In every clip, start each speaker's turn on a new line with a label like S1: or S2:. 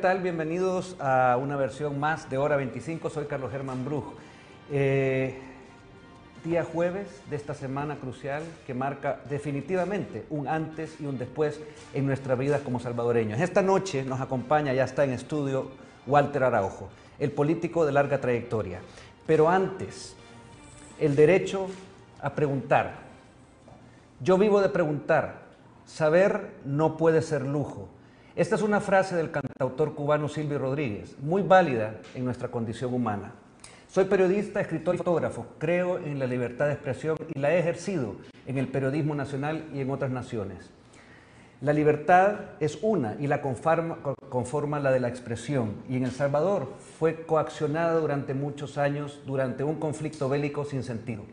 S1: tal? Bienvenidos a una versión más de Hora 25. Soy Carlos Germán Bruj. Eh, día jueves de esta semana crucial que marca definitivamente un antes y un después en nuestra vida como salvadoreños. Esta noche nos acompaña, ya está en estudio, Walter Araujo, el político de larga trayectoria. Pero antes, el derecho a preguntar. Yo vivo de preguntar. Saber no puede ser lujo. Esta es una frase del cantautor cubano Silvio Rodríguez, muy válida en nuestra condición humana. Soy periodista, escritor y fotógrafo. Creo en la libertad de expresión y la he ejercido en el periodismo nacional y en otras naciones. La libertad es una y la conforma, conforma, la de la expresión. Y en El Salvador fue coaccionada durante muchos años durante un conflicto bélico sin sentido.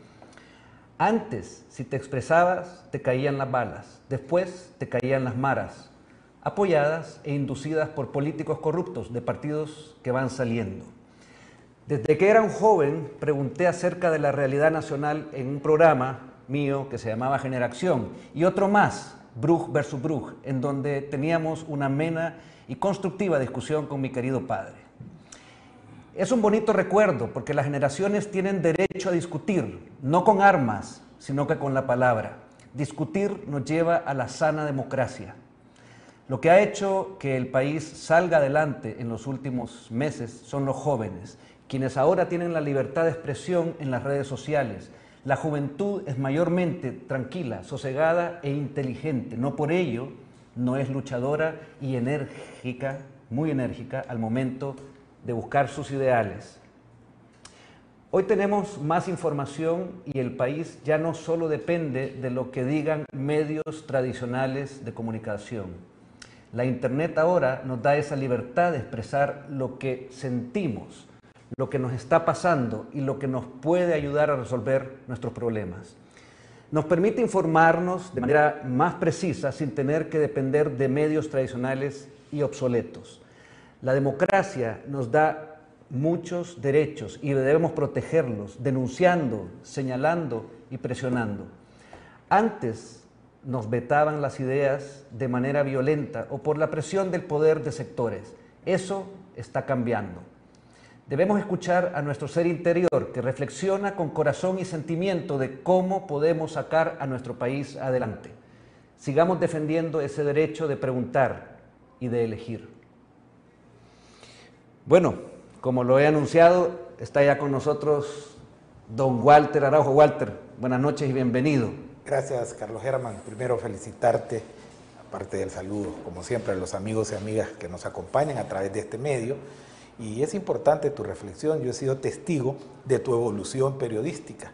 S1: Antes, si te expresabas, te caían las balas. Después, te caían las maras, apoyadas e inducidas por políticos corruptos de partidos que van saliendo. Desde que era un joven, pregunté acerca de la realidad nacional en un programa mío que se llamaba Generación y otro más, Bruj versus Bruj, en donde teníamos una amena y constructiva discusión con mi querido padre. Es un bonito recuerdo porque las generaciones tienen derecho a discutir, no con armas, sino que con la palabra. Discutir nos lleva a la sana democracia. Lo que ha hecho que el país salga adelante en los últimos meses son los jóvenes, quienes ahora tienen la libertad de expresión en las redes sociales. La juventud es mayormente tranquila, sosegada e inteligente. No por ello no es luchadora y enérgica, muy enérgica al momento de buscar sus ideales. Hoy tenemos más información y el país ya no solo depende de lo que digan medios tradicionales de comunicación. La Internet ahora nos da esa libertad de expresar lo que sentimos, lo que nos está pasando y lo que nos puede ayudar a resolver nuestros problemas. Nos permite informarnos de manera más precisa sin tener que depender de medios tradicionales y obsoletos. La democracia nos da muchos derechos y debemos protegerlos, denunciando, señalando y presionando. Antes nos vetaban las ideas de manera violenta o por la presión del poder de sectores. Eso está cambiando. Debemos escuchar a nuestro ser interior que reflexiona con corazón y sentimiento de cómo podemos sacar a nuestro país adelante. Sigamos defendiendo ese derecho de preguntar y de elegir. Bueno, como lo he anunciado, está ya con nosotros don Walter Araujo. Walter, buenas noches y bienvenido.
S2: Gracias, Carlos Germán. Primero felicitarte, aparte del saludo, como siempre, a los amigos y amigas que nos acompañan a través de este medio. Y es importante tu reflexión, yo he sido testigo de tu evolución periodística,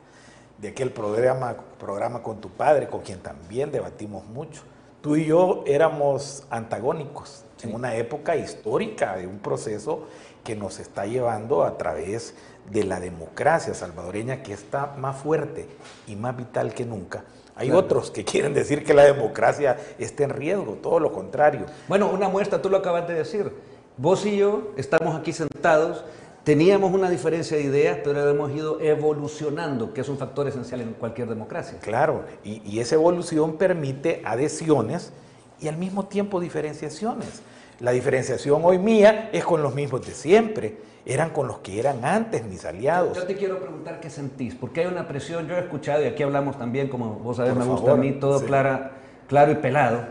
S2: de aquel programa, programa con tu padre, con quien también debatimos mucho. Tú y yo éramos antagónicos sí. en una época histórica de un proceso que nos está llevando a través de la democracia salvadoreña que está más fuerte y más vital que nunca. Hay claro. otros que quieren decir que la democracia está en riesgo, todo lo contrario.
S1: Bueno, una muestra, tú lo acabas de decir. Vos y yo estamos aquí sentados, teníamos una diferencia de ideas, pero hemos ido evolucionando, que es un factor esencial en cualquier democracia.
S2: Claro, y, y esa evolución permite adhesiones y al mismo tiempo diferenciaciones. La diferenciación hoy mía es con los mismos de siempre, eran con los que eran antes mis aliados.
S1: Yo te quiero preguntar qué sentís, porque hay una presión, yo he escuchado, y aquí hablamos también, como vos sabés, Por me gusta a mí todo sí. clara, claro y pelado.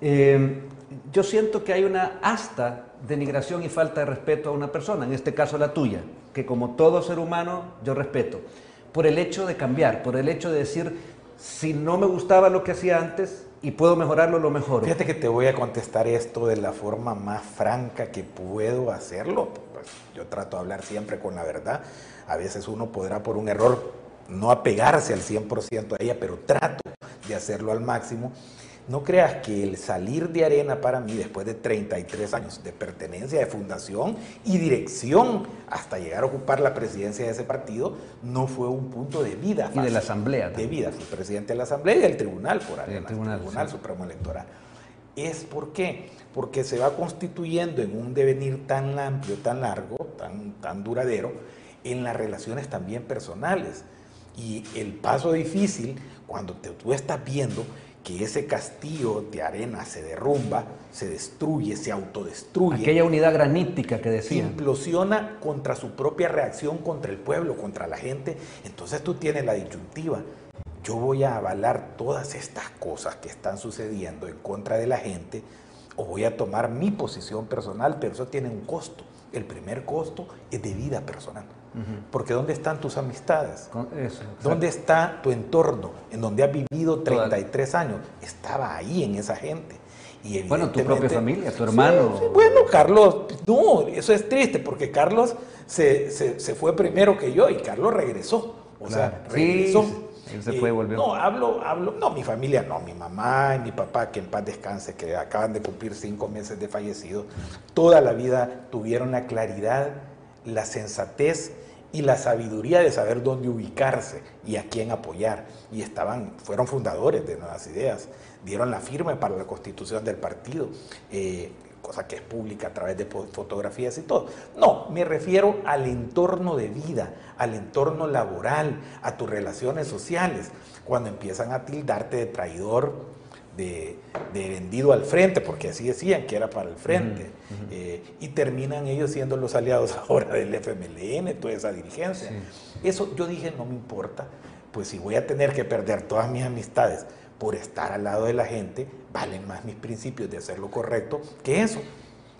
S1: Eh, yo siento que hay una hasta denigración y falta de respeto a una persona, en este caso la tuya, que como todo ser humano yo respeto, por el hecho de cambiar, por el hecho de decir, si no me gustaba lo que hacía antes y puedo mejorarlo, lo mejoro.
S2: Fíjate que te voy a contestar esto de la forma más franca que puedo hacerlo. Pues yo trato de hablar siempre con la verdad. A veces uno podrá por un error no apegarse al 100% a ella, pero trato de hacerlo al máximo. No creas que el salir de arena para mí, después de 33 años de pertenencia, de fundación y dirección, hasta llegar a ocupar la presidencia de ese partido, no fue un punto de vida.
S1: Fácil, y de la Asamblea.
S2: De vida. Fui presidente de la Asamblea y del Tribunal, por
S1: el Tribunal,
S2: el Tribunal sí. Supremo Electoral. ¿Es por qué? Porque se va constituyendo en un devenir tan amplio, tan largo, tan, tan duradero, en las relaciones también personales. Y el paso difícil, cuando te, tú estás viendo que ese castillo de arena se derrumba, se destruye, se autodestruye.
S1: Aquella unidad granítica que decía.
S2: Implosiona contra su propia reacción contra el pueblo, contra la gente. Entonces tú tienes la disyuntiva. Yo voy a avalar todas estas cosas que están sucediendo en contra de la gente o voy a tomar mi posición personal, pero eso tiene un costo. El primer costo es de vida personal. Porque ¿dónde están tus amistades? ¿Dónde está tu entorno en donde has vivido 33 años? Estaba ahí en esa gente.
S1: Y bueno, tu propia familia, tu hermano.
S2: bueno, Carlos, no, eso es triste porque Carlos se, fue primero que yo y Carlos regresó. O sea, regresó.
S1: Se fue.
S2: No, hablo, hablo, no, mi familia no, mi mamá y mi papá, que en paz descanse, que acaban de cumplir cinco meses de fallecido, toda la vida tuvieron la claridad, la sensatez y la sabiduría de saber dónde ubicarse y a quién apoyar. Y estaban, fueron fundadores de Nuevas Ideas, dieron la firma para la constitución del partido. Eh, cosa que es pública a través de fotografías y todo. No, me refiero al entorno de vida, al entorno laboral, a tus relaciones sociales, cuando empiezan a tildarte de traidor, de, vendido al frente, porque así decían que era para el frente, eh, y terminan ellos siendo los aliados ahora del FMLN, toda esa dirigencia. Eso yo dije, no me importa, pues si voy a tener que perder todas mis amistades por estar al lado de la gente, valen más mis principios de hacer lo correcto que eso.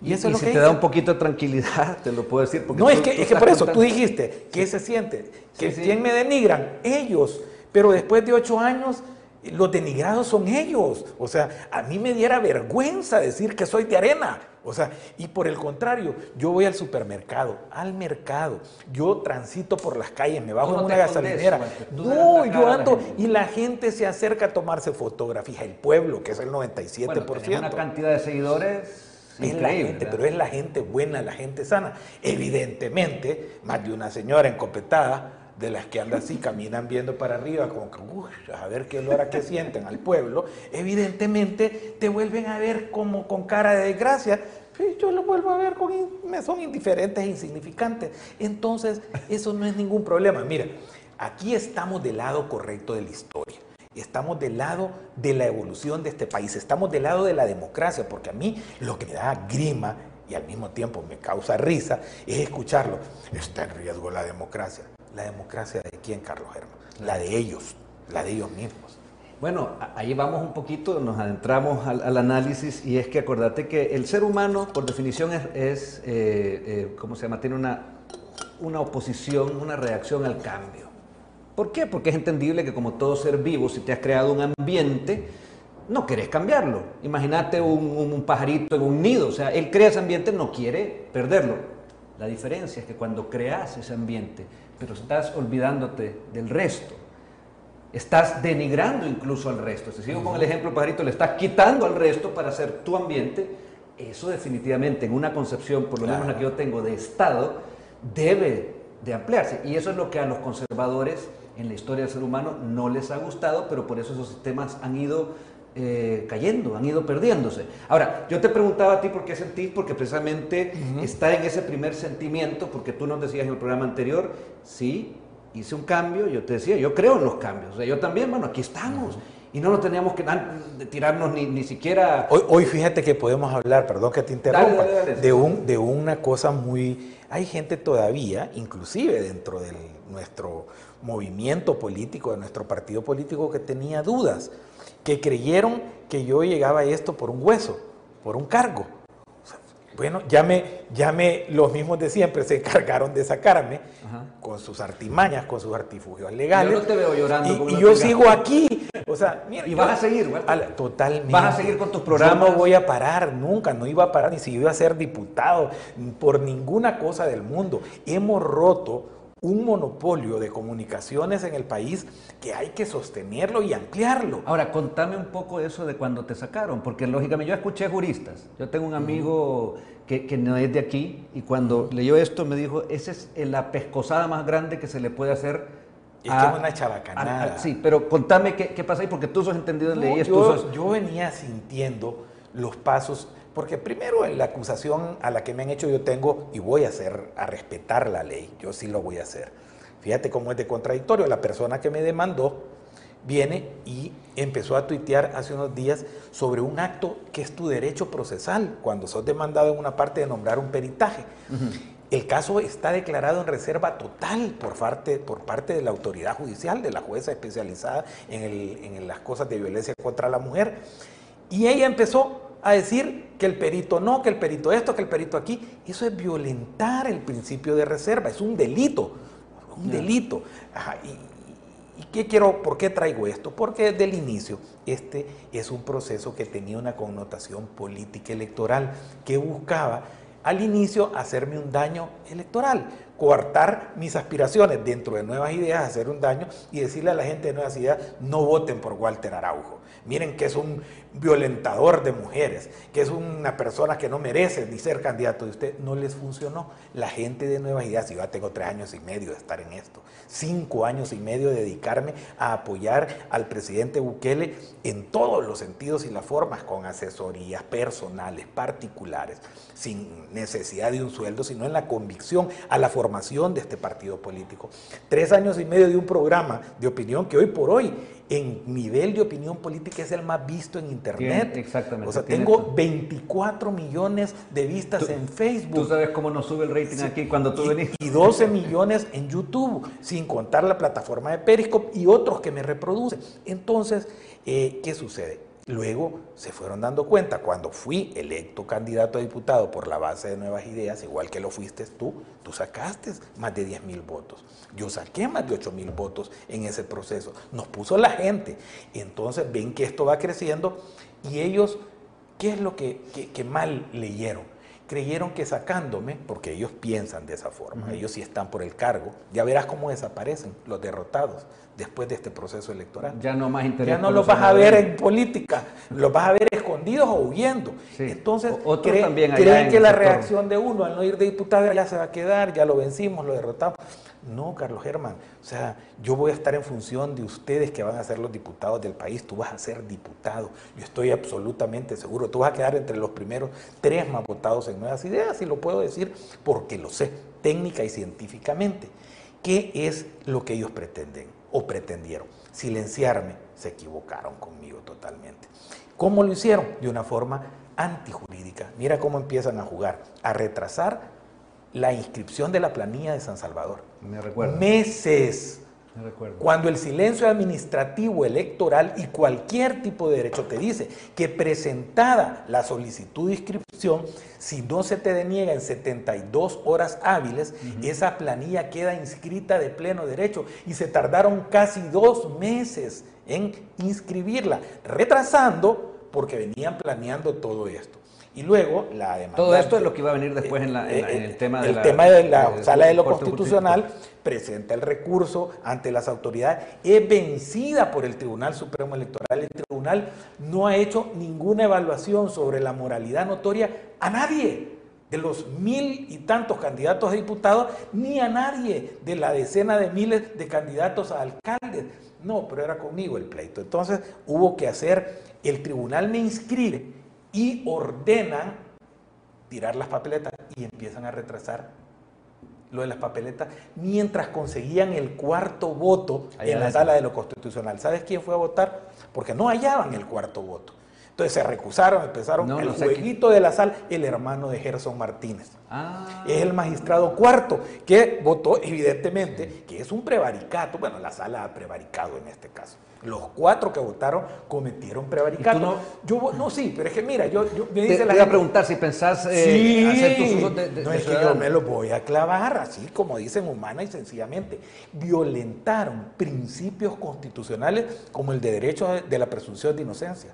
S1: Y, eso es lo si te da un poquito de tranquilidad, te lo puedo decir.
S2: Porque no, es, que, es que por eso tú dijiste, ¿qué se siente? ¿Que ¿Quién me denigran? Ellos. Pero después de ocho años los denigrados son ellos. O sea, a mí me diera vergüenza decir que soy de arena. O sea, y por el contrario, yo voy al supermercado, al mercado, yo transito por las calles, me bajo en una gasolinera. No, yo ando y la gente se acerca a tomarse fotografías. El pueblo, que es el 97%. Bueno,
S1: una cantidad de seguidores.
S2: Es la gente, pero es la gente buena, la gente sana. Evidentemente, más de una señora encopetada de las que andan así, caminan viendo para arriba, como que, a ver qué hora que sienten al pueblo, evidentemente te vuelven a ver como con cara de desgracia. yo lo vuelvo a ver, con, me son indiferentes e insignificantes. Entonces, eso no es ningún problema. Mira, aquí estamos del lado correcto de la historia. Estamos del lado de la evolución de este país, estamos del lado de la democracia, porque a mí lo que me da grima y al mismo tiempo me causa risa es escucharlo. Está en riesgo la democracia. ¿La democracia de quién, Carlos Germán? La de ellos, la de ellos mismos.
S1: Bueno, ahí vamos un poquito, nos adentramos al, análisis y es que acordate que el ser humano, por definición, es, eh, eh, ¿cómo se llama? Tiene una, una oposición, una reacción al cambio. ¿Por qué? Porque es entendible que como todo ser vivo, si te has creado un ambiente, no querés cambiarlo. Imagínate un, un, pajarito en un nido, o sea, él crea ese ambiente, no quiere perderlo. La diferencia es que cuando creas ese ambiente, pero estás olvidándote del resto. Estás denigrando incluso al resto. Si sigo con el ejemplo, pajarito, le estás quitando al resto para hacer tu ambiente. Eso definitivamente, en una concepción, por lo menos la que yo tengo, de Estado, debe de ampliarse. Y eso es lo que a los conservadores en la historia del ser humano no les ha gustado, pero por eso esos sistemas han ido eh, cayendo, han ido perdiéndose. Ahora, yo te preguntaba a ti por qué sentís, porque precisamente está en ese primer sentimiento, porque tú nos decías en el programa anterior, sí, hice un cambio, yo te decía, yo creo en los cambios, o sea, yo también, bueno, aquí estamos. Y no nos teníamos que tirarnos ni, ni siquiera...
S2: Hoy, hoy, fíjate que podemos hablar, perdón que te interrumpa, de, un, de una cosa muy... Hay gente todavía, inclusive dentro de nuestro movimiento político, de nuestro partido político, que tenía dudas que creyeron que yo llegaba a esto por un hueso, por un cargo. Bueno, ya me, ya me, los mismos de siempre se encargaron de sacarme con sus artimañas, con sus artifugios legales.
S1: Yo no te veo llorando.
S2: Y, yo sigo aquí. O sea,
S1: y vas a seguir,
S2: Totalmente.
S1: Vas a seguir con tus programas.
S2: Yo no voy a parar nunca, no iba a parar ni si iba a ser diputado, por ninguna cosa del mundo. Hemos roto un monopolio de comunicaciones en el país que hay que sostenerlo y ampliarlo.
S1: Ahora, contame un poco eso de cuando te sacaron, porque lógicamente yo escuché juristas. Yo tengo un amigo que, no es de aquí y cuando leyó esto me dijo, esa es la pescosada más grande que se le puede hacer.
S2: Es que es una chabacanada.
S1: sí, pero contame qué, pasa ahí, porque tú sos entendido en leyes.
S2: Yo, yo venía sintiendo los pasos porque primero en la acusación a la que me han hecho yo tengo y voy a hacer, a respetar la ley, yo sí lo voy a hacer. Fíjate cómo es de contradictorio, la persona que me demandó viene y empezó a tuitear hace unos días sobre un acto que es tu derecho procesal cuando sos demandado en una parte de nombrar un peritaje. El caso está declarado en reserva total por parte, por parte de la autoridad judicial, de la jueza especializada en, en las cosas de violencia contra la mujer. Y ella empezó a decir que el perito no, que el perito esto, que el perito aquí. Eso es violentar el principio de reserva, es un delito, un delito. y, qué quiero, por qué traigo esto? Porque desde el inicio este es un proceso que tenía una connotación política electoral que buscaba al inicio hacerme un daño electoral, coartar mis aspiraciones dentro de nuevas ideas, hacer un daño y decirle a la gente de nuevas ideas, no voten por Walter Araujo. Miren que es un violentador de mujeres, que es una persona que no merece ni ser candidato de usted, no les funcionó. La gente de Nuevas Ideas, yo ya tengo tres años y medio de estar en esto, cinco años y medio de dedicarme a apoyar al presidente Bukele en todos los sentidos y las formas, con asesorías personales, particulares, sin necesidad de un sueldo, sino en la convicción a la formación de este partido político. Tres años y medio de un programa de opinión que hoy por hoy en nivel de opinión política es el más visto en Internet.
S1: exactamente.
S2: O sea, tengo 24 millones de vistas en Facebook.
S1: Tú sabes cómo nos sube el rating aquí cuando tú venís.
S2: Y 12 millones en YouTube, sin contar la plataforma de Periscope y otros que me reproducen. Entonces, eh, ¿qué sucede? Luego se fueron dando cuenta, cuando fui electo candidato a diputado por la base de Nuevas Ideas, igual que lo fuiste tú, tú sacaste más de 10 mil votos. Yo saqué más de 8 mil votos en ese proceso. Nos puso la gente. Entonces ven que esto va creciendo y ellos, ¿qué es lo que, que mal leyeron? creyeron que sacándome, porque ellos piensan de esa forma, ellos sí están por el cargo, ya verás cómo desaparecen los derrotados después de este proceso electoral.
S1: Ya no más interés.
S2: Ya no los vas a ver en política, los vas a ver escondidos o huyendo. Entonces, creen que la reacción de uno al no ir de diputado ya se va a quedar, ya lo vencimos, lo derrotamos. No, Carlos Germán, o sea, yo voy a estar en función de ustedes que van a ser los diputados del país, tú vas a ser diputado, yo estoy absolutamente seguro, tú vas a quedar entre los primeros tres más votados en Nuevas Ideas, y lo puedo decir porque lo sé, técnica y científicamente. ¿Qué es lo que ellos pretenden o pretendieron? Silenciarme, se equivocaron conmigo totalmente. ¿Cómo lo hicieron? De una forma antijurídica. Mira cómo empiezan a jugar, a retrasar la inscripción de la planilla de San Salvador.
S1: Me recuerdo.
S2: Meses. Cuando el silencio administrativo electoral y cualquier tipo de derecho te dice que presentada la solicitud de inscripción, si no se te deniega en 72 horas hábiles, esa planilla queda inscrita de pleno derecho y se tardaron casi dos meses en inscribirla, retrasando porque venían planeando todo esto. Y luego la demanda.
S1: Todo esto es lo que iba a venir después en, eh, eh, el tema de
S2: el
S1: la,
S2: tema de la sala de lo constitucional presenta el recurso ante las autoridades, es vencida por el Tribunal Supremo Electoral. El tribunal no ha hecho ninguna evaluación sobre la moralidad notoria a nadie de los mil y tantos candidatos a diputados, ni a nadie de la decena de miles de candidatos a alcaldes. No, pero era conmigo el pleito. Entonces hubo que hacer, el tribunal me inscribe y ordenan tirar las papeletas y empiezan a retrasar lo de las papeletas mientras conseguían el cuarto voto en la sala de lo constitucional. ¿Sabes quién fue a votar? Porque no hallaban el cuarto voto. Entonces se recusaron, empezaron el jueguito de la sal, el hermano de Gerson Martínez. Ah. Es el magistrado cuarto que votó, evidentemente, que es un prevaricato. Bueno, la sala ha prevaricado en este caso. Los cuatro que votaron cometieron prevaricato.
S1: No?
S2: Yo, no, sí, pero es que mira, yo,
S1: me dice te, la voy a preguntar si pensás eh, hacer tus usos de,
S2: No es que yo me lo voy a clavar, así como dicen humana y sencillamente. Violentaron principios constitucionales como el de derecho de la presunción de inocencia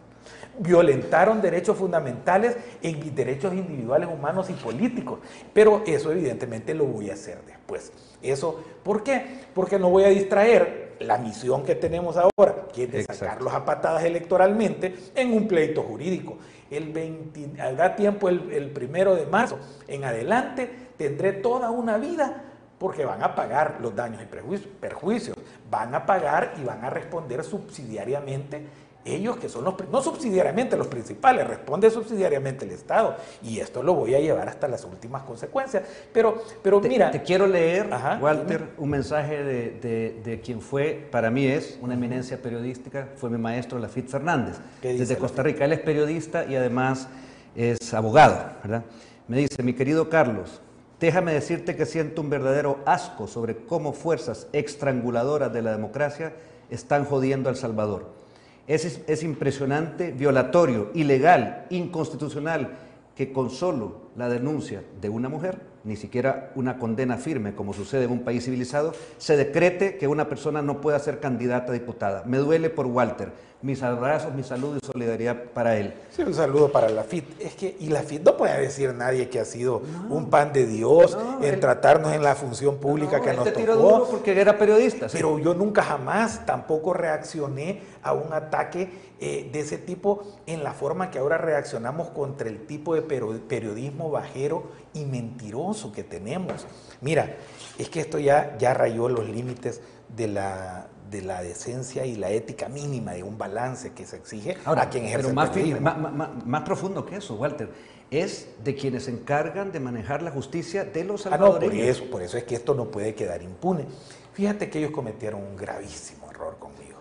S2: violentaron derechos fundamentales en derechos individuales, humanos y políticos. Pero eso evidentemente lo voy a hacer después. Eso, ¿por qué? Porque no voy a distraer la misión que tenemos ahora, que es de sacarlos a patadas electoralmente en un pleito jurídico. El 20, da tiempo el, el primero de marzo. En adelante tendré toda una vida porque van a pagar los daños y perjuicios, van a pagar y van a responder subsidiariamente ellos que son los, no subsidiariamente los principales, responde subsidiariamente el Estado. Y esto lo voy a llevar hasta las últimas consecuencias. Pero, pero mira...
S1: Te quiero leer, Walter, un mensaje de, de, quien fue, para mí es una eminencia periodística, fue mi maestro Lafitte Fernández, desde Costa Rica. Él es periodista y además es abogado, ¿verdad? Me dice, mi querido Carlos, déjame decirte que siento un verdadero asco sobre cómo fuerzas estranguladoras de la democracia están jodiendo a El Salvador. Es, es, impresionante, violatorio, ilegal, inconstitucional, que con solo la denuncia de una mujer, ni siquiera una condena firme como sucede en un país civilizado, se decrete que una persona no pueda ser candidata a diputada. Me duele por Walter, mis abrazos, mi saludo y solidaridad para él.
S2: Sí, un saludo para la FIT. Es que, y la FIT no puede decir nadie que ha sido un pan de Dios en tratarnos en la función pública que nos tocó.
S1: duro porque era periodista.
S2: Pero yo nunca jamás tampoco reaccioné a un ataque eh, de ese tipo en la forma que ahora reaccionamos contra el tipo de periodismo bajero y mentiroso que tenemos. Mira, es que esto ya, ya rayó los límites de la, de la decencia y la ética mínima de un balance que se exige
S1: a quien ejerce pero más, más, más, profundo que eso, Walter, es de quienes se encargan de manejar la justicia de los salvadoreños.
S2: Ah, no, por eso, por eso es que esto no puede quedar impune. Fíjate que ellos cometieron un gravísimo error conmigo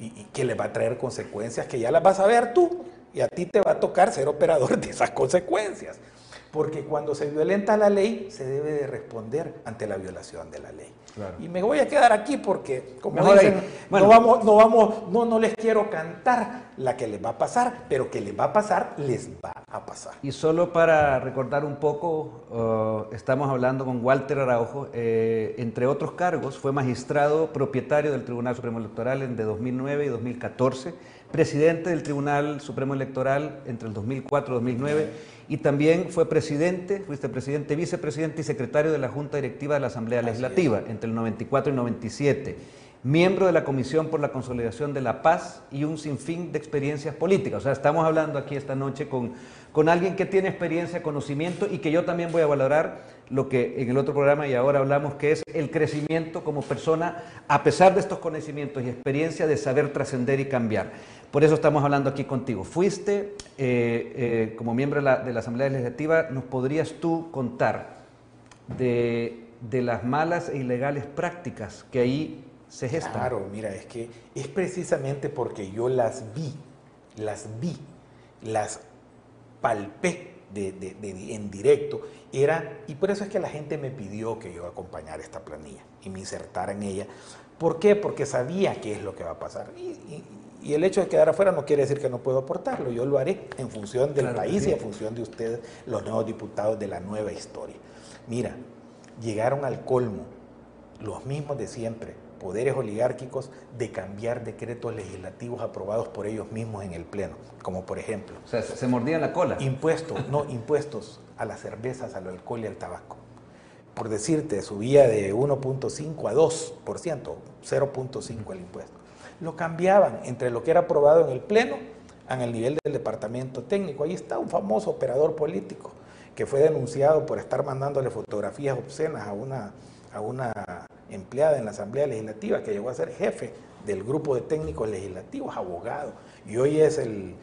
S2: y, que les va a traer consecuencias que ya las vas a ver tú y a ti te va a tocar ser operador de esas consecuencias. Porque cuando se violenta la ley, se debe de responder ante la violación de la ley. Y me voy a quedar aquí porque, como dicen, no vamos, no vamos, no, no les quiero cantar la que les va a pasar, pero que les va a pasar, les va a pasar.
S1: Y solo para recordar un poco, uh, estamos hablando con Walter Araujo, eh, entre otros cargos, fue magistrado propietario del Tribunal Supremo Electoral en de 2009 y 2014, presidente del Tribunal Supremo Electoral entre el 2004 y 2009 y también fue presidente, fuiste presidente, vicepresidente y secretario de la Junta Directiva de la Asamblea Legislativa entre el 94 y 97, miembro de la Comisión por la Consolidación de la Paz y un sinfín de experiencias políticas. O sea, estamos hablando aquí esta noche con, con alguien que tiene experiencia, conocimiento y que yo también voy a valorar lo que en el otro programa y ahora hablamos, que es el crecimiento como persona, a pesar de estos conocimientos y experiencia de saber trascender y cambiar. Por eso estamos hablando aquí contigo. Fuiste, eh, eh, como miembro de la, Asamblea Legislativa, ¿nos podrías tú contar de, las malas e ilegales prácticas que ahí se gestan?
S2: Claro, mira, es que es precisamente porque yo las vi, las vi, las palpé en directo, era, y por eso es que la gente me pidió que yo acompañara esta planilla y me insertara en ella. ¿Por qué? Porque sabía qué es lo que va a pasar. y, y el hecho de quedar afuera no quiere decir que no puedo aportarlo. Yo lo haré en función del país y en función de ustedes, los nuevos diputados de la nueva historia. Mira, llegaron al colmo, los mismos de siempre, poderes oligárquicos, de cambiar decretos legislativos aprobados por ellos mismos en el Pleno. Como por ejemplo.
S1: O sea, se mordían la cola.
S2: Impuestos, no, impuestos a las cervezas, al alcohol y al tabaco. Por decirte, subía de 1.5 a 2%, 0.5 el impuesto lo cambiaban entre lo que era aprobado en el Pleno en el nivel del departamento técnico. Ahí está un famoso operador político que fue denunciado por estar mandándole fotografías obscenas a una, a una empleada en la Asamblea Legislativa que llegó a ser jefe del grupo de técnicos legislativos, abogado, y hoy es el,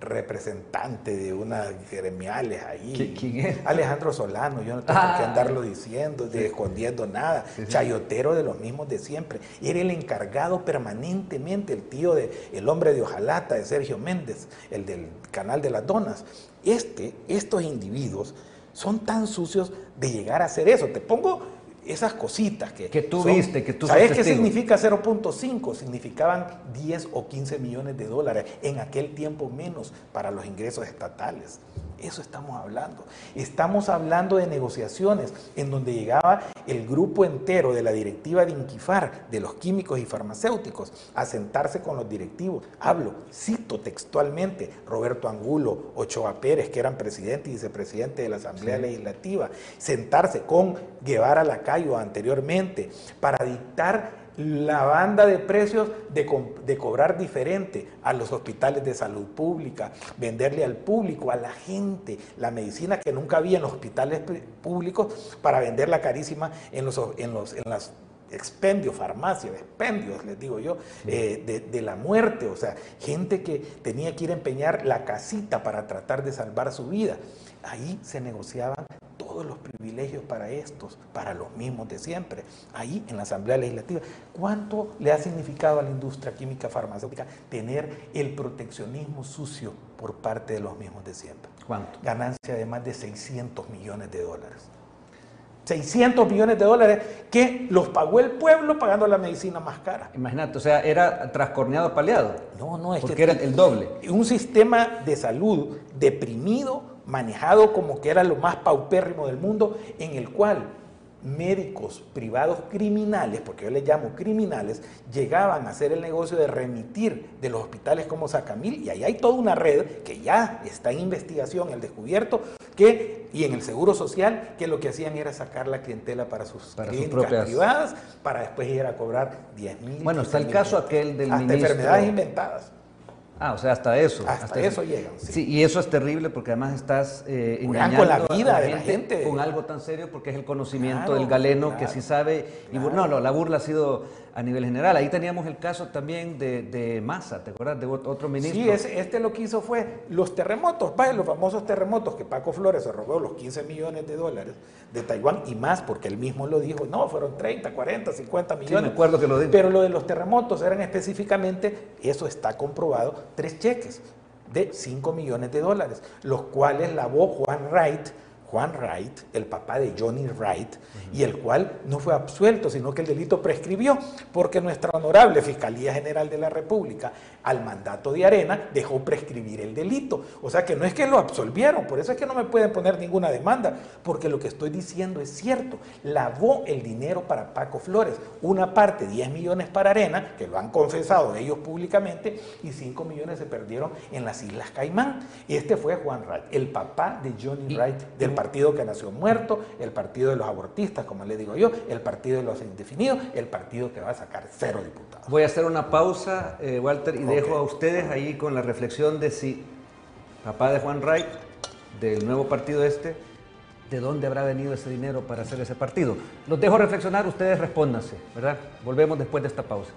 S2: representante de unas gremiales ahí.
S1: ¿Quién es?
S2: Alejandro Solano, yo no tengo que ah. andarlo diciendo, escondiendo nada. Chayotero de los mismos de siempre. Era el encargado permanentemente, el tío de El hombre de Ojalata, de Sergio Méndez, el del canal de las donas. Este, estos individuos son tan sucios de llegar a hacer eso. Te pongo esas cositas que...
S1: Que tú viste, que tú
S2: ¿Sabes qué significa 0.5? Significaban 10 o 15 millones de dólares, en aquel tiempo menos para los ingresos estatales. Eso estamos hablando. Estamos hablando de negociaciones en donde llegaba el grupo entero de la directiva de Inquifar, de los químicos y farmacéuticos, a sentarse con los directivos. Hablo, cito textualmente, Roberto Angulo, Ochoa Pérez, que eran presidente y vicepresidente de la Asamblea Legislativa, sentarse con Guevara Lacayo anteriormente para dictar la banda de precios de, cobrar diferente a los hospitales de salud pública, venderle al público, a la gente, la medicina que nunca había en los hospitales públicos para venderla carísima en, los, en, los, en las expendio, farmacia, expendios, les digo yo, eh, de, de, la muerte, o sea, gente que tenía que ir a empeñar la casita para tratar de salvar su vida. Ahí se negociaban todos los privilegios para estos, para los mismos de siempre, ahí en la Asamblea Legislativa. ¿Cuánto le ha significado a la industria química farmacéutica tener el proteccionismo sucio por parte de los mismos de siempre?
S1: ¿Cuánto?
S2: Ganancia de más de 600 millones de dólares. 600 millones de dólares que los pagó el pueblo pagando la medicina más cara.
S1: Imagínate, o sea, era trascorneado paliado.
S2: No, no, es
S1: porque
S2: que
S1: era el doble.
S2: Un sistema de salud deprimido manejado como que era lo más paupérrimo del mundo, en el cual médicos privados criminales, porque yo les llamo criminales, llegaban a hacer el negocio de remitir de los hospitales como Sacamil, y ahí hay toda una red que ya está en investigación, el descubierto, que, y en el Seguro Social, que lo que hacían era sacar la clientela para sus
S1: para
S2: clínicas privadas, para después ir a cobrar 10 mil.
S1: Bueno, está el caso aquel del
S2: hasta
S1: ministro...
S2: enfermedades inventadas.
S1: Ah, o sea, hasta eso.
S2: Hasta, hasta eso, llegan.
S1: Sí. sí. y eso es terrible porque además estás eh,
S2: engañando con la vida a la de gente,
S1: la gente, con algo tan serio porque es el conocimiento claro, del galeno claro, que sí sabe. Claro. Y no, no, la burla ha sido a nivel general. Ahí teníamos el caso también de, de Massa, ¿te acuerdas? De otro ministro.
S2: Sí, ese, este lo que hizo fue los terremotos, vaya, los famosos terremotos que Paco Flores se robó los 15 millones de dólares de Taiwán y más, porque él mismo lo dijo, no, fueron 30, 40, 50 millones.
S1: Sí, me acuerdo que lo dijo.
S2: Pero lo de los terremotos eran específicamente, eso está comprobado, tres cheques de 5 millones de dólares, los cuales lavó Juan Wright, Juan Wright, el papá de Johnny Wright, uh -huh. y el cual no fue absuelto, sino que el delito prescribió, porque nuestra honorable Fiscalía General de la República, al mandato de Arena, dejó prescribir el delito. O sea que no es que lo absolvieron, por eso es que no me pueden poner ninguna demanda, porque lo que estoy diciendo es cierto. Lavó el dinero para Paco Flores, una parte, 10 millones para Arena, que lo han confesado ellos públicamente, y 5 millones se perdieron en las Islas Caimán. Este fue Juan Wright, el papá de Johnny Wright, del partido que nació muerto, el partido de los abortistas, como le digo yo, el partido de los indefinidos, el partido que va a sacar cero diputados.
S1: Voy a hacer una pausa, eh, Walter, y okay. dejo a ustedes ahí con la reflexión de si papá de Juan Wright, del nuevo partido este, ¿de dónde habrá venido ese dinero para hacer ese partido? Los dejo reflexionar, ustedes respóndanse, ¿verdad? Volvemos después de esta pausa.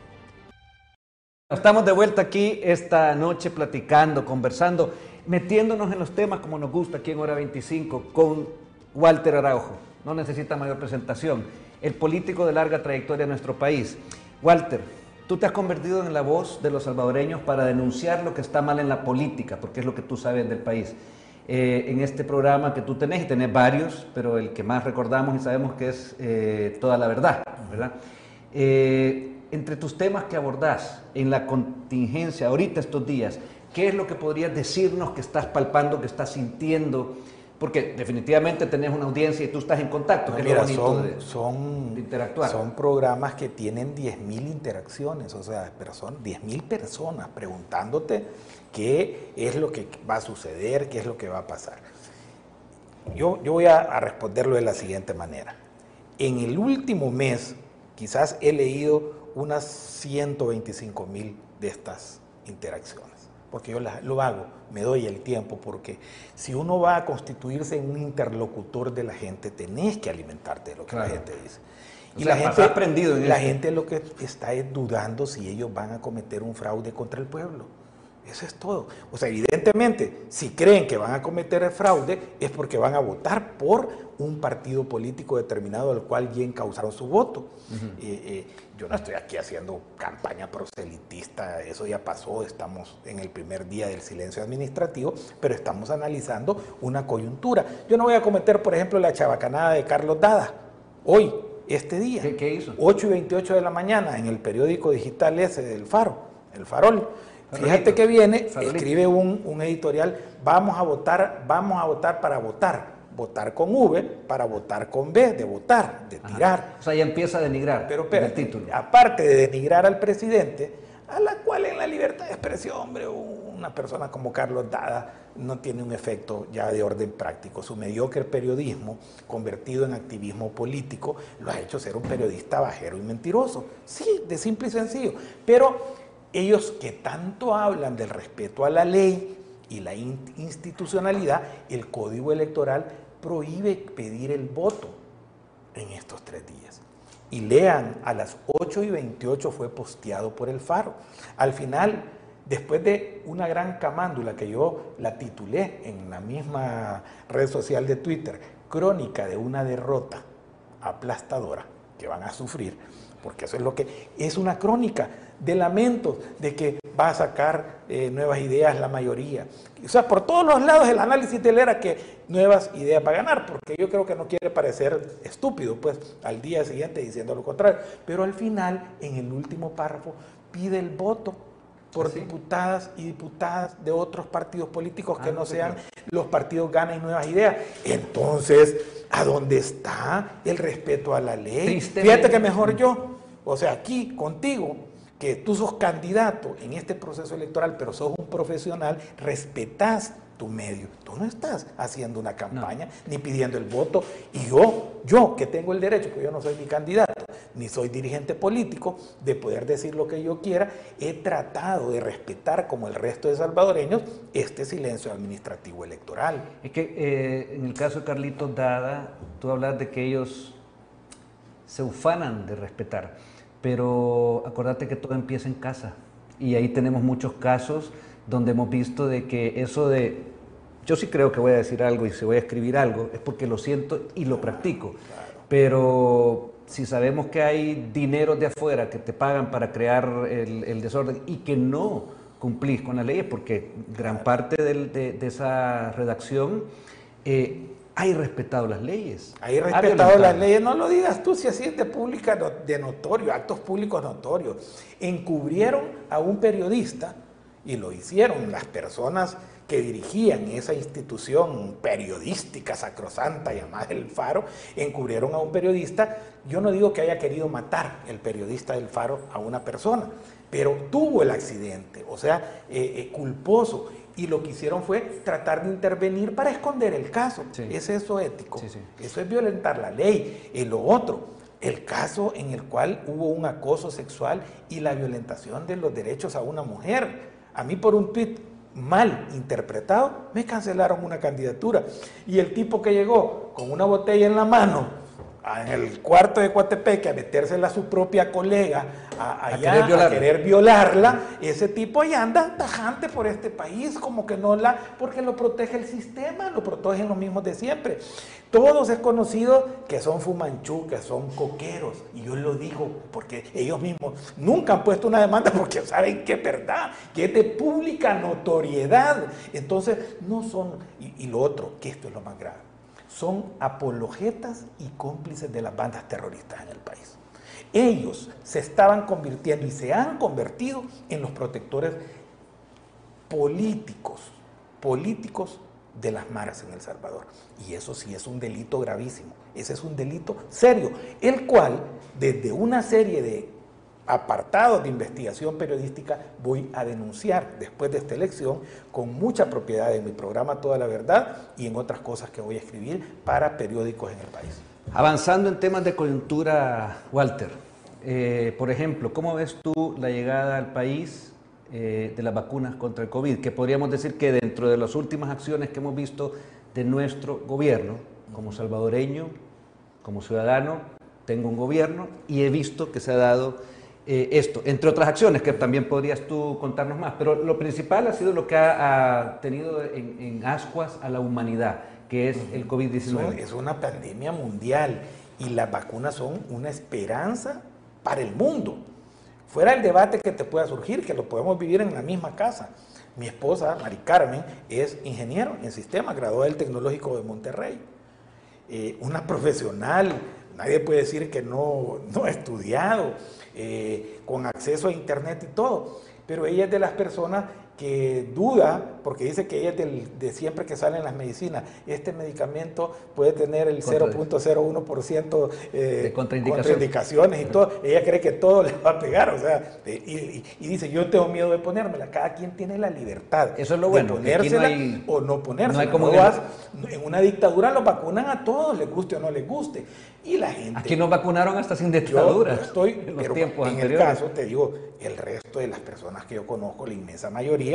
S1: Estamos de vuelta aquí esta noche platicando, conversando, metiéndonos en los temas como nos gusta aquí en Hora 25 con Walter Araujo. No necesita mayor presentación. El político de larga trayectoria en nuestro país. Walter, tú te has convertido en la voz de los salvadoreños para denunciar lo que está mal en la política, porque es lo que tú sabes del país. Eh, en este programa que tú tenés, y tenés varios, pero el que más recordamos y sabemos que es eh, Toda la Verdad, ¿verdad? Eh, entre tus temas que abordás en la contingencia, ahorita estos días, ¿qué es lo que podrías decirnos que estás palpando, que estás sintiendo? Porque definitivamente tenés una audiencia y tú estás en contacto,
S2: no,
S1: que
S2: mira,
S1: es lo bonito
S2: son,
S1: de,
S2: son,
S1: de interactuar.
S2: Son programas que tienen 10.000 interacciones, o sea, pero son 10.000 personas preguntándote qué es lo que va a suceder, qué es lo que va a pasar. Yo, yo voy a, a responderlo de la siguiente manera. En el último mes, quizás he leído unas 125 mil de estas interacciones, porque yo las, lo hago, me doy el tiempo, porque si uno va a constituirse en un interlocutor de la gente, tenés que alimentarte de lo que
S1: Claro.
S2: la gente dice.
S1: O
S2: Y
S1: sea,
S2: la gente,
S1: aprendido en
S2: la gente lo que está es dudando si ellos van a cometer un fraude contra el pueblo. Eso es todo. O sea, evidentemente, si creen que van a cometer el fraude, es porque van a votar por un partido político determinado al cual ya encausaron su voto. Eh, eh, yo no estoy aquí haciendo campaña proselitista, eso ya pasó, estamos en el primer día del silencio administrativo, pero estamos analizando una coyuntura. Yo no voy a cometer, por ejemplo, la chabacanada de Carlos Dada, hoy, este día.
S1: ¿Qué- qué hizo?
S2: 8 y 28 de la mañana, en el periódico digital ese del Faro, el Farol. Fíjate que viene, escribe un, un editorial, vamos a votar, vamos a votar para votar. Votar con V para votar con B, de votar, de
S1: Ajá.
S2: tirar.
S1: O sea, ya empieza a denigrar
S2: Pero
S1: el título.
S2: aparte de denigrar al presidente, a la cual en la libertad de expresión, hombre, una persona como Carlos Dada no tiene un efecto ya de orden práctico. Su mediocre periodismo, convertido en activismo político, lo ha hecho ser un periodista bajero y mentiroso. Sí, de simple y sencillo. Pero ellos que tanto hablan del respeto a la ley y la in- institucionalidad, el código electoral prohíbe pedir el voto en estos tres días. y lean, a las 8 y 28 fue posteado por el Faro. Al final, después de una gran camándula que yo la titulé en la misma red social de Twitter, crónica de una derrota aplastadora que van a sufrir, porque eso es lo que es una crónica de lamentos, de que va a sacar eh, nuevas ideas la mayoría. O sea, por todos los lados el análisis de él era que nuevas ideas para ganar, porque yo creo que no quiere parecer estúpido, pues al día siguiente diciendo lo contrario. Pero al final, en el último párrafo, pide el voto por diputadas y diputadas de otros partidos políticos que ah, no sean los partidos ganan nuevas ideas. Entonces, ¿a dónde está el respeto a la ley? Fíjate que mejor yo, o sea, aquí contigo, que tú sos candidato en este proceso electoral, pero sos un profesional, respetás tu medio. Tú no estás haciendo una campaña ni pidiendo el voto. Y yo, yo que tengo el derecho, porque yo no soy ni candidato, ni soy dirigente político, de poder decir lo que yo quiera, he tratado de respetar, como el resto de salvadoreños, este silencio administrativo electoral.
S1: Es que eh, en el caso de Carlitos Dada, tú hablas de que ellos se ufanan de respetar pero acordate que todo empieza en casa. Y ahí tenemos muchos casos donde hemos visto de que eso de, yo sí creo que voy a decir algo y si voy a escribir algo, es porque lo siento y lo practico, pero si sabemos que hay dinero de afuera que te pagan para crear el, desorden y que no cumplís con las leyes, porque gran parte de, esa redacción eh, hay respetado las leyes.
S2: Hay respetado las leyes, no lo digas tú, si así es de pública de notorio, actos públicos notorios. Encubrieron a un periodista y lo hicieron las personas que dirigían esa institución periodística sacrosanta llamada El Faro, encubrieron a un periodista. Yo no digo que haya querido matar el periodista del Faro a una persona, pero tuvo el accidente, o sea, eh, eh, culposo y lo que hicieron fue tratar de intervenir para esconder el caso. ¿Es eso ético? Eso es violentar la ley. Y lo otro, el caso en el cual hubo un acoso sexual y la violentación de los derechos a una mujer. A mí por un tweet mal interpretado me cancelaron una candidatura. Y el tipo que llegó con una botella en la mano en el cuarto de Coatepeque a metérsela a su propia colega, a, querer, violarla, ese tipo ahí anda tajante por este país, como que no la, porque lo protege el sistema, lo protegen los mismos de siempre. Todos es conocido que son fumanchú, que son coqueros, y yo lo digo porque ellos mismos nunca han puesto una demanda porque saben que es verdad, que es de pública notoriedad. Entonces, no son, y lo otro, que esto es lo más grave son apologetas y cómplices de las bandas terroristas en el país. Ellos se estaban convirtiendo y se han convertido en los protectores políticos, políticos de las maras en El Salvador. Y eso sí es un delito gravísimo, ese es un delito serio, el cual desde una serie de apartado de investigación periodística voy a denunciar después de esta elección con mucha propiedad en mi programa Toda la Verdad y en otras cosas que voy a escribir para periódicos en el país.
S1: Avanzando en temas de coyuntura, Walter, eh, por ejemplo, ¿cómo ves tú la llegada al país eh, de las vacunas contra el COVID? Que podríamos decir que dentro de las últimas acciones que hemos visto de nuestro gobierno, como salvadoreño, como ciudadano, tengo un gobierno y he visto que se ha dado eh, esto, entre otras acciones que también podrías tú contarnos más, pero lo principal ha sido lo que ha, tenido en, ascuas a la humanidad, que es el COVID-19.
S2: Es una pandemia mundial y las vacunas son una esperanza para el mundo. Fuera el debate que te pueda surgir, que lo podemos vivir en la misma casa. Mi esposa, Mari Carmen, es ingeniero en sistemas, graduada del Tecnológico de Monterrey. Eh, una profesional, nadie puede decir que no, no ha estudiado eh, con acceso a internet y todo. Pero ella es de las personas que duda, porque dice que ella es de siempre que salen las medicinas, este medicamento puede tener el 0.01% eh, de contraindicaciones y todo, ella cree que todo le va a pegar, o sea, y, dice, yo tengo miedo de ponérmela, cada quien tiene la libertad
S1: Eso es lo bueno,
S2: de ponérsela o no ponérsela. No como en una dictadura lo vacunan a todos, les guste o no les guste. Y la gente...
S1: Aquí nos vacunaron hasta sin dictadura.
S2: Yo estoy, en, los tiempos en el caso, te digo, el resto de las personas que yo conozco, la inmensa mayoría,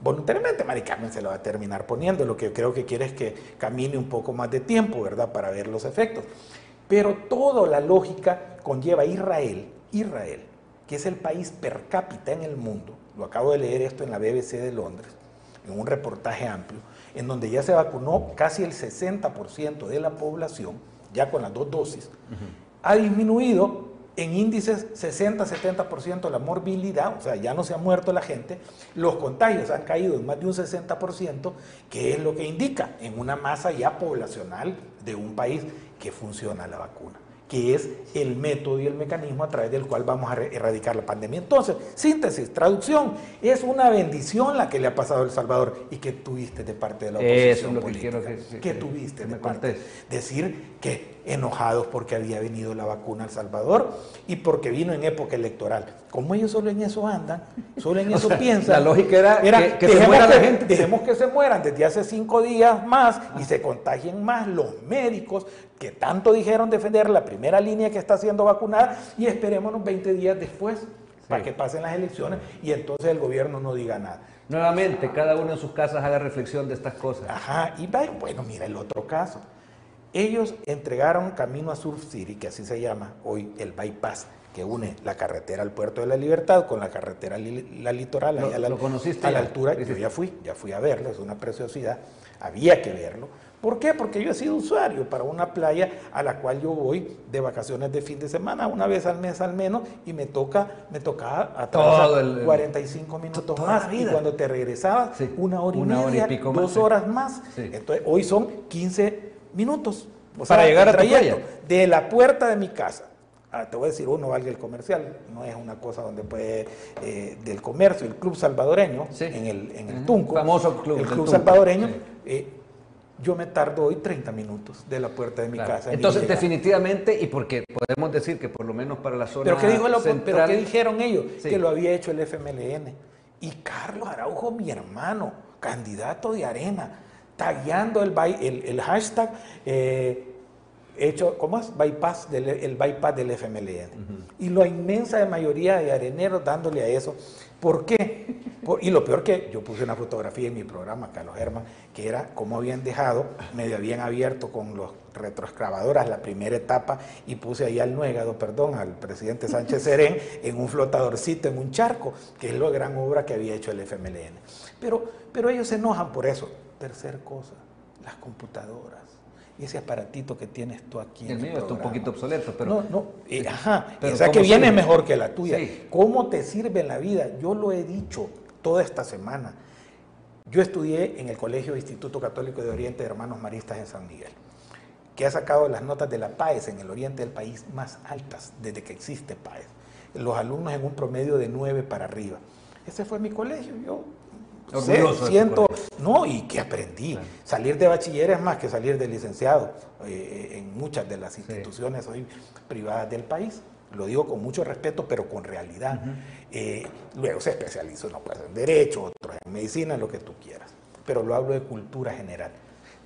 S2: voluntariamente, Mari Carmen se lo va a terminar poniendo. Lo que yo creo que quiere es que camine un poco más de tiempo, ¿verdad? Para ver los efectos. Pero toda la lógica conlleva Israel, Israel, que es el país per cápita en el mundo, lo acabo de leer esto en la BBC de Londres, en un reportaje amplio, en donde ya se vacunó casi el 60% de la población, ya con las dos dosis, ha disminuido en índices 60-70% la morbilidad, o sea, ya no se ha muerto la gente, los contagios han caído en más de un 60%, que es lo que indica en una masa ya poblacional de un país que funciona la vacuna que es el método y el mecanismo a través del cual vamos a erradicar la pandemia. Entonces, síntesis, traducción, es una bendición la que le ha pasado a El Salvador y que tuviste de parte de la oposición
S1: Eso es lo que quiero
S2: que, tuviste de parte. Decir que enojados porque había venido la vacuna a El Salvador y porque vino en época electoral. Como ellos solo en eso andan, solo en eso piensan.
S1: La lógica era, que, se muera la gente.
S2: Dejemos que se mueran desde hace cinco días más y se contagien más los médicos que tanto dijeron defender la primera línea que está siendo vacunada y esperémonos 20 días después para que pasen las elecciones y entonces el gobierno no diga nada.
S1: Nuevamente, cada uno en sus casas haga reflexión de estas cosas.
S2: Ajá, y bueno, mira el otro caso. Ellos entregaron Camino a Surf City, que así se llama hoy el bypass, que une la carretera al Puerto de la Libertad con la carretera la litoral.
S1: ¿Lo,
S2: a la,
S1: conociste?
S2: A la altura, yo ya fui, ya fui a verlo, es una preciosidad, había que verlo. ¿Por qué? Porque yo he sido usuario para una playa a la cual yo voy de vacaciones de fin de semana, una vez al mes al menos, y me toca, me tocaba atrás 45 minutos más. Y cuando te regresabas, una hora y media, dos horas más. Entonces, hoy son 15 minutos.
S1: Para llegar a
S2: trayecto, De la puerta de mi casa. Ah, te voy a decir, uno valga el comercial, no es una cosa donde puede, eh, del comercio, el Club Salvadoreño, en el, en el Tunco,
S1: famoso club,
S2: el Club Salvadoreño, eh, yo me tardo hoy 30 minutos de la puerta de mi casa.
S1: Entonces, definitivamente, y porque podemos decir que por lo menos para la zona
S2: ¿Pero qué, dijo
S1: central,
S2: ¿pero dijeron ellos? Que lo había hecho el FMLN. Y Carlos Araujo, mi hermano, candidato de Arena, tagueando el, el, hashtag eh, hecho, ¿cómo es? Bypass del, el bypass del FMLN. Y la inmensa mayoría de areneros dándole a eso. ¿Por qué? Y lo peor que yo puse una fotografía en mi programa, Carlos Germán, que era cómo habían dejado, medio habían abierto con los retroexcavadoras la primera etapa y puse ahí al Nuegado, perdón, al presidente Sánchez Serén en un flotadorcito, en un charco, que es la gran obra que había hecho el FMLN. Pero, pero ellos se enojan por eso. Tercer cosa, las computadoras. Y ese aparatito que tienes tú aquí.
S1: El mío está un poquito obsoleto, pero.
S2: No, no, eh, ajá. o sea que viene mejor que la tuya. ¿Cómo te sirve en la vida? Yo lo he dicho toda esta semana. Yo estudié en el Colegio Instituto Católico de Oriente de Hermanos Maristas en San Miguel, que ha sacado las notas de la PAES en el oriente del país más altas desde que existe PAES. Los alumnos en un promedio de 9 para arriba. Ese fue mi colegio. Yo siento, no, y que aprendí. Salir de bachiller es más que salir de licenciado eh, en muchas de las instituciones hoy privadas del país. Lo digo con mucho respeto, pero con realidad. Eh, luego se especializó no, pues, en Derecho, otros en Medicina, lo que tú quieras. Pero lo hablo de cultura general.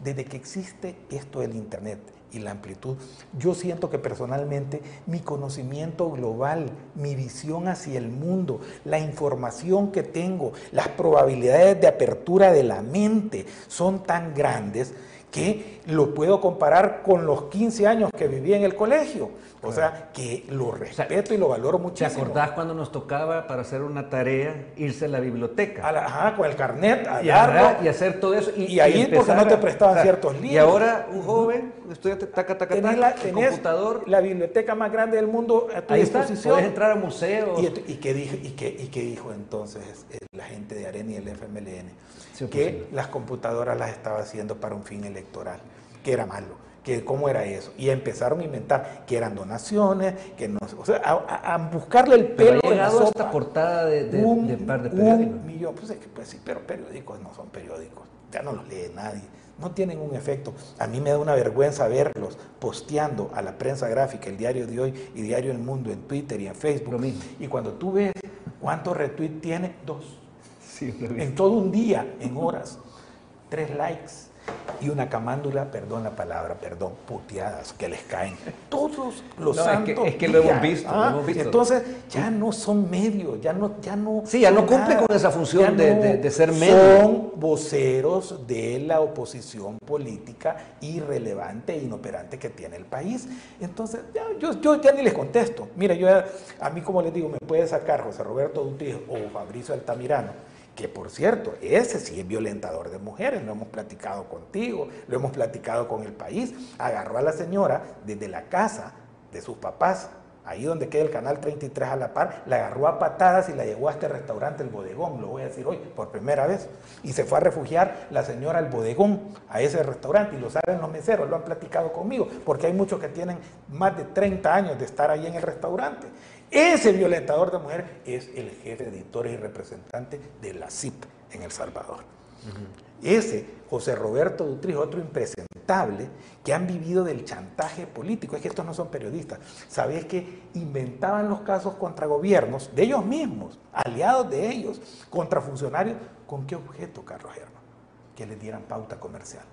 S2: Desde que existe esto del Internet, y la amplitud. Yo siento que personalmente mi conocimiento global, mi visión hacia el mundo, la información que tengo, las probabilidades de apertura de la mente son tan grandes que lo puedo comparar con los 15 años que viví en el colegio. O sea, que lo respeto y lo valoro muchísimo.
S1: ¿Te acordás cuando nos tocaba para hacer una tarea irse a la biblioteca?
S2: ajá, con el carnet,
S1: a y, y hacer todo eso.
S2: Y, ahí porque no te prestaban ciertos libros.
S1: Y ahora un joven, estudiante, taca, taca, taca,
S2: la, computador. la biblioteca más grande del mundo a tu
S1: ahí
S2: disposición.
S1: Puedes entrar a museos.
S2: ¿Y, qué dijo, y, qué, ¿Y qué dijo entonces la gente de AREN y el FMLN? que las computadoras las estaba haciendo para un fin electoral, que era malo que cómo era eso. Y empezaron a inventar que eran donaciones, que no, o sea, a, buscarle el pelo
S1: pero ha llegado esta portada de, de, un, par de periódicos.
S2: Un millón, pues, pues sí, pero periódicos no son periódicos, ya no los lee nadie, no tienen un efecto. A mí me da una vergüenza verlos posteando a la prensa gráfica, el diario de hoy y diario El Mundo en Twitter y en Facebook. Y cuando tú ves cuántos retweets tiene, dos. en todo un día, en horas, tres likes y una camándula, perdón la palabra, perdón, puteadas que les caen todos los
S1: No, es que-
S2: santos
S1: es que lo hemos visto, lo
S2: ¿ah?
S1: hemos visto.
S2: Entonces ya no son medios, ya no, ya no.
S1: Sí, ya no cumple
S2: nada,
S1: con esa función de- de- de ser medio.
S2: Son voceros de la oposición política irrelevante e inoperante que tiene el país. Entonces, ya, yo, yo ya ni les contesto. Mira, yo a mí, como les digo, me puede sacar José Roberto Dutis o Fabricio Altamirano, que por cierto, ese sí es violentador de mujeres, lo hemos platicado contigo, lo hemos platicado con el país. Agarró a la señora desde la casa de sus papás, ahí donde queda el canal 33 a la par, la agarró a patadas y la llevó a este restaurante, el bodegón, lo voy a decir hoy, por primera vez. Y se fue a refugiar la señora al bodegón, a ese restaurante, y lo saben los meseros, lo han platicado conmigo, porque hay muchos que tienen más de 30 años de estar ahí en el restaurante. Ese violentador de mujeres es el jefe de editores y representante de la CIP en El Salvador. Ese, José Roberto Dutri, otro impresentable, que han vivido del chantaje político. Es que estos no son periodistas. ¿Sabes que inventaban los casos contra gobiernos de ellos mismos, aliados de ellos, contra funcionarios? ¿Con qué objeto, Carlos Germán? Que les dieran pauta comercial.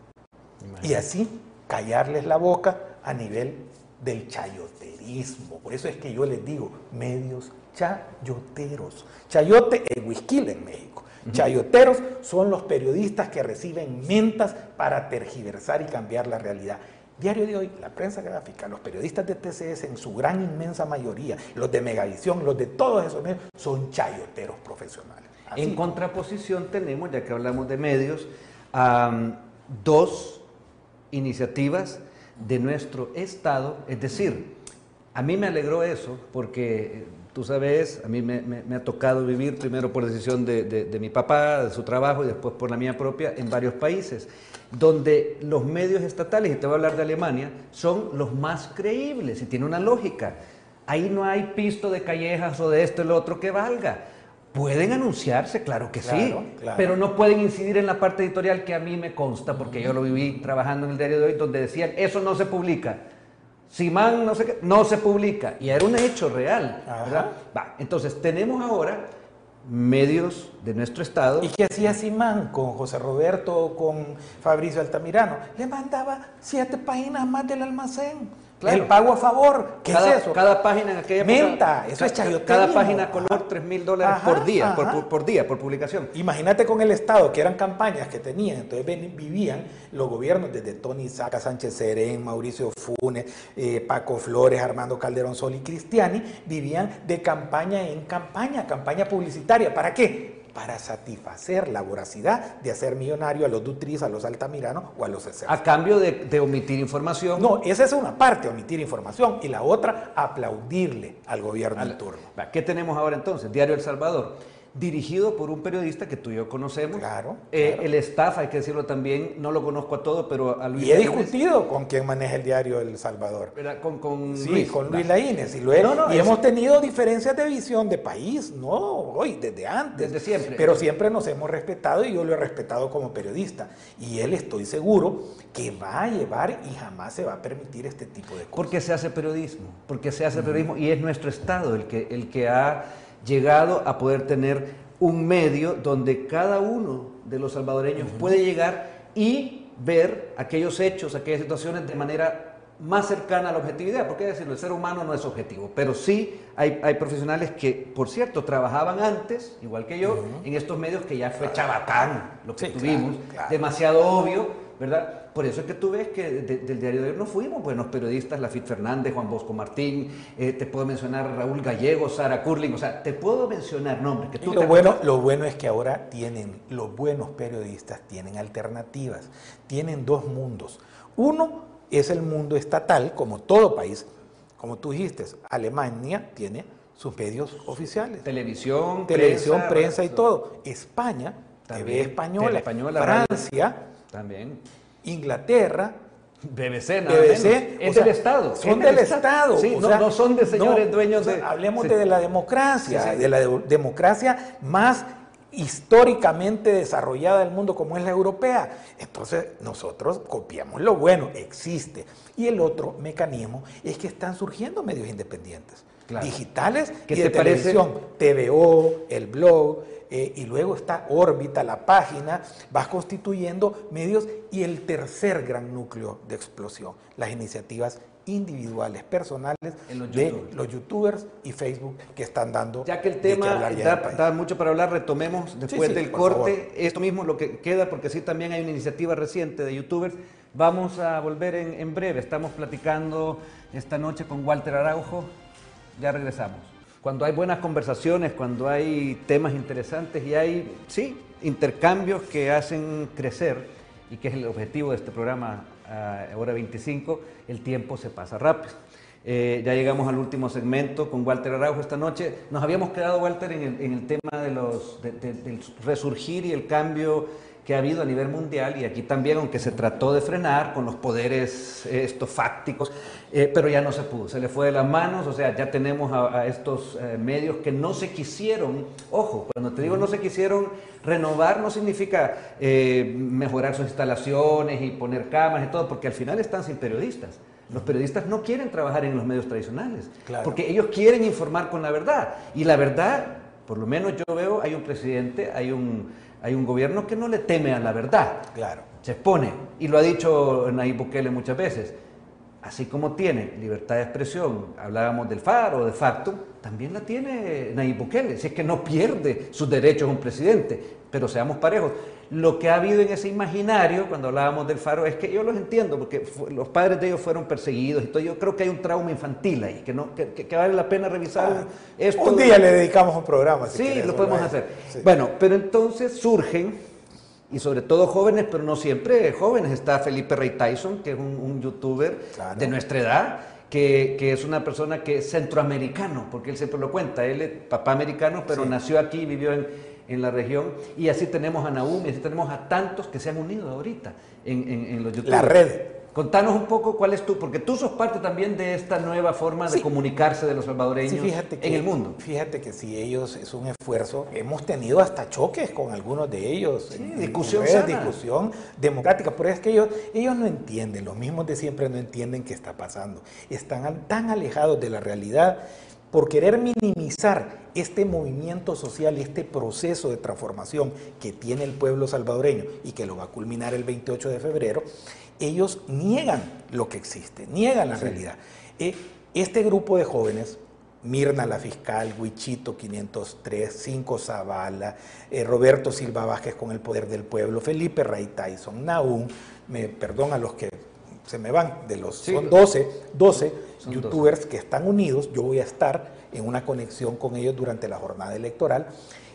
S2: Y así callarles la boca a nivel del chayoterismo. Por eso es que yo les digo, medios chayoteros. Chayote es whisky en México. Chayoteros son los periodistas que reciben mentas para tergiversar y cambiar la realidad. Diario de hoy, la prensa gráfica, los periodistas de TCS en su gran inmensa mayoría, los de Megavisión, los de todos esos medios, son chayoteros profesionales. Así.
S1: En contraposición tenemos, ya que hablamos de medios, dos iniciativas de nuestro Estado. Es decir, a mí me alegró eso porque, eh, tú sabes, a mí me, ha tocado vivir primero por decisión de, de- de mi papá, de su trabajo y después por la mía propia en varios países, donde los medios estatales, y te voy a hablar de Alemania, son los más creíbles y tiene una lógica. Ahí no hay pisto de callejas o de esto y lo otro que valga. Pueden anunciarse, claro que sí,
S2: Claro,
S1: pero no pueden incidir en la parte editorial que a mí me consta, porque yo lo viví trabajando en el diario de hoy, donde decían, eso no se publica. Simán, no sé qué, no se publica. Y era un hecho real. ¿verdad? Va, entonces tenemos ahora medios de nuestro estado.
S2: ¿Y qué hacía Simán con José Roberto o con Fabricio Altamirano? Le mandaba siete páginas más del almacén.
S1: Claro.
S2: El pago a favor. ¿Qué
S1: cada,
S2: es eso?
S1: Cada página en aquella época-
S2: Menta, eso es chayoterismo.
S1: Cada página color
S2: Ajá.
S1: 3 mil dólares por día, por, por- día, por publicación.
S2: Imagínate con el Estado, que eran campañas que tenían, entonces vivían los gobiernos desde Tony Saca, Sánchez Serén, Mauricio Funes, eh, Paco Flores, Armando Calderón Sol y Cristiani, vivían de campaña en campaña, campaña publicitaria. ¿Para qué? Para satisfacer la voracidad de hacer millonario a los Dutris, a los Altamirano o a los Ecer.
S1: A cambio de, de omitir información.
S2: No, esa es una parte, omitir información, y la otra, aplaudirle al gobierno en turno.
S1: ¿Qué tenemos ahora entonces? Diario El Salvador, dirigido por un periodista que tú y yo conocemos.
S2: Claro,
S1: Eh,
S2: claro.
S1: El staff, hay que decirlo también, no lo conozco a todo, pero a Luis
S2: Y he
S1: Laínez,
S2: discutido con quien maneja el diario El Salvador.
S1: ¿verdad? Con, con
S2: Sí,
S1: Luis.
S2: con. Luis Laínez. Y, he-
S1: No, no,
S2: y hemos tenido diferencias de visión de país, no hoy, desde antes.
S1: Desde siempre.
S2: Pero siempre nos hemos respetado y yo lo he respetado como periodista. Y él estoy seguro que va a llevar y jamás se va a permitir este tipo de cosas.
S1: Porque se hace periodismo, porque se hace periodismo y es nuestro Estado el que, el que ha llegado a poder tener un medio donde cada uno de los salvadoreños puede llegar y ver aquellos hechos, aquellas situaciones de manera más cercana a la objetividad, porque decirlo, el ser humano no es objetivo, pero sí hay, hay profesionales que, por cierto, trabajaban antes, igual que yo, en estos medios que ya fue chabacán lo que
S2: Sí,
S1: tuvimos,
S2: claro, claro.
S1: demasiado obvio, ¿verdad? Por eso es que tú ves que de- del diario de hoy no fuimos buenos periodistas, Lafit Fernández, Juan Bosco Martín, eh, te puedo mencionar Raúl Gallego, Sara Curling, o sea, te puedo mencionar nombres que
S2: Y
S1: tú
S2: lo
S1: te
S2: bueno, lo bueno es que ahora tienen, los buenos periodistas tienen alternativas, tienen dos mundos. Uno es el mundo estatal, como todo país, como tú dijiste, Alemania tiene sus medios oficiales.
S1: televisión,
S2: televisión, prensa, y todo. España,
S1: También,
S2: TV española. Francia,
S1: También.
S2: Inglaterra,
S1: BBC, nada
S2: BBC,
S1: menos.
S2: o
S1: Es
S2: sea,
S1: del Estado.
S2: Son del Estado.
S1: Sí,
S2: o
S1: no,
S2: sea,
S1: no son de señores
S2: no,
S1: dueños
S2: o sea,
S1: de.
S2: Hablemos
S1: sí.
S2: de la democracia,
S1: Sí,
S2: de la de- democracia más históricamente desarrollada del mundo como es la europea. Entonces nosotros copiamos lo bueno, existe. Y el otro mecanismo es que están surgiendo medios independientes, digitales y de televisión, TVO, el blog, eh, y luego está órbita, la página, vas constituyendo medios y el tercer gran núcleo de explosión, las iniciativas individuales, personales de los youtubers y Facebook que están dando.
S1: Ya que el tema da, mucho para hablar, retomemos después del corte esto mismo lo que queda, porque sí también hay una iniciativa reciente de youtubers. Vamos a volver en, en breve. Estamos platicando esta noche con Walter Araujo. Ya regresamos. Cuando hay buenas conversaciones, cuando hay temas interesantes y hay, sí, intercambios que hacen crecer y que es el objetivo de este programa hora 25, el tiempo se pasa rápido. Eh, ya llegamos al último segmento con Walter Araujo esta noche. Nos habíamos quedado, Walter, en el, tema de los, del resurgir y el cambio que ha habido a nivel mundial y aquí también, aunque se trató de frenar con los poderes eh, estos fácticos, eh, pero ya no se pudo, se le fue de las manos, o sea, ya tenemos a, estos medios que no se quisieron, ojo, cuando te digo no se quisieron renovar no significa mejorar sus instalaciones y poner camas y todo, porque al final están sin periodistas. Los periodistas no quieren trabajar en los medios tradicionales, porque ellos quieren informar con la verdad. Y la verdad, por lo menos yo veo, hay un presidente, hay un, hay un gobierno que no le teme a la verdad.
S2: Claro.
S1: Se expone, y lo ha dicho Nayib Bukele muchas veces. Así como tiene libertad de expresión, hablábamos del FARO, de facto, también la tiene Nayib Bukele. Si es que no pierde sus derechos un presidente, pero seamos parejos lo que ha habido en ese imaginario, cuando hablábamos del faro, es que yo los entiendo, porque los padres de ellos fueron perseguidos y todo. Yo creo que hay un trauma infantil ahí, que, no, que, vale la pena revisar ah,
S2: esto. Un día le dedicamos un programa.
S1: sí, lo podemos hacer. Bueno, pero entonces surgen, y sobre todo jóvenes, pero no siempre jóvenes. Está Felipe Rey Tyson, que es un, youtuber de nuestra edad. Que, que, es una persona que es centroamericano, porque él siempre lo cuenta, él es papá americano, pero nació aquí, vivió en, en la región. Y así tenemos a Naum, y así tenemos a tantos que se han unido ahorita en, en, los YouTube.
S2: La red.
S1: Contanos un poco cuál es tú, porque tú sos parte también de esta nueva forma de comunicarse de los salvadoreños en el mundo.
S2: Fíjate que si ellos es un esfuerzo, hemos tenido hasta choques con algunos de ellos.
S1: Sí, discusión
S2: discusión democrática, pero es que ellos, ellos no entienden, los mismos de siempre no entienden qué está pasando. Están tan alejados de la realidad por querer minimizar este movimiento social y este proceso de transformación que tiene el pueblo salvadoreño y que lo va a culminar el 28 de febrero, ellos niegan lo que existe, niegan la realidad. Eh, este grupo de jóvenes, Mirna la fiscal, Huichito 503, Cinco Zavala, eh, Roberto Silva Vázquez con el poder del pueblo, Felipe Ray Tyson, Naum, me perdón a los que se me van, de los son 12, 12 youtubers que están unidos, yo voy a estar en una conexión con ellos durante la jornada electoral.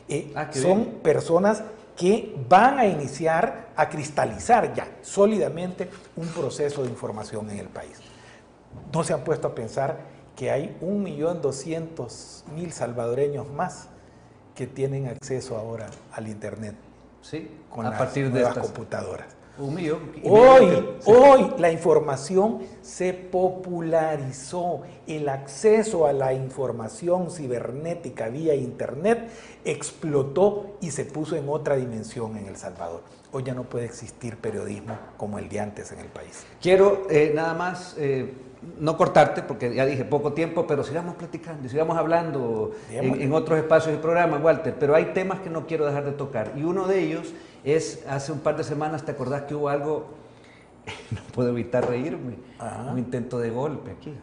S2: Eh, ah, son personas que van a iniciar a cristalizar ya sólidamente un proceso de información en el país. No se han puesto a pensar que hay 1.200.000 salvadoreños más que tienen acceso ahora al Internet.
S1: Sí,
S2: con a las partir de estas computadoras.
S1: Hoy,
S2: hoy la información se popularizó. El acceso a la información cibernética vía Internet explotó y se puso en otra dimensión en El Salvador. Hoy ya no puede existir periodismo como el de antes en el país.
S1: Quiero eh, nada más... Eh, no cortarte, porque ya dije poco tiempo, pero sigamos platicando, sigamos hablando en, en, otros espacios del programa, Walter. Pero hay temas que no quiero dejar de tocar. Y uno de ellos es hace un par de semanas, ¿te acordás que hubo algo? No puedo evitar reírme. Un intento de golpe aquí.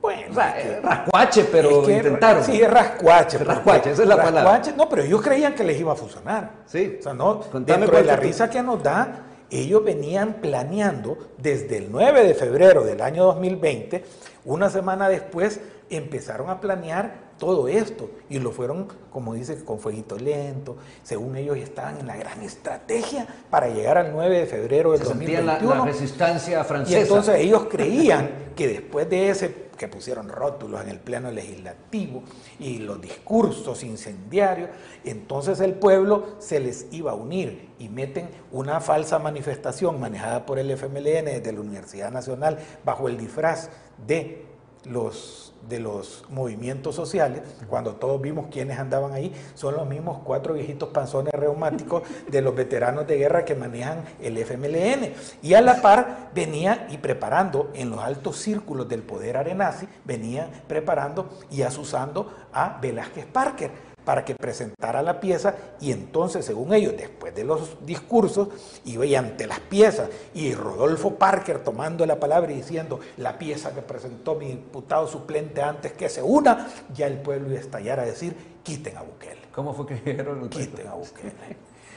S2: Bueno,
S1: rascuache, pero intentaron.
S2: Sí, es rascuache.
S1: Rascuache, esa es la palabra.
S2: No, pero ellos creían que les iba a funcionar.
S1: Sí.
S2: O sea, no, dentro de la risa que nos da, ellos venían planeando desde el 9 de febrero del año 2020, una semana después empezaron a planear todo esto y lo fueron, como dice, con fueguito lento. Según ellos estaban en la gran estrategia para llegar al 9 de febrero del Se 2021.
S1: La, resistencia francesa.
S2: Y entonces ellos creían que después de ese que pusieron rótulos en el pleno legislativo y los discursos incendiarios, entonces el pueblo se les iba a unir y meten una falsa manifestación manejada por el FMLN desde la Universidad Nacional bajo el disfraz de los de los movimientos sociales, cuando todos vimos quiénes andaban ahí, son los mismos cuatro viejitos panzones reumáticos de los veteranos de guerra que manejan el FMLN. Y a la par venía y preparando en los altos círculos del poder arenazi, venía preparando y asusando a Velázquez Parker para que presentara la pieza y entonces, según ellos, después de los discursos, iba y ante las piezas y Rodolfo Parker tomando la palabra y diciendo la pieza que presentó mi diputado suplente antes que se una, ya el pueblo iba a estallar a decir quiten a Bukele.
S1: ¿Cómo fue que dijeron?
S2: Quiten a Bukele.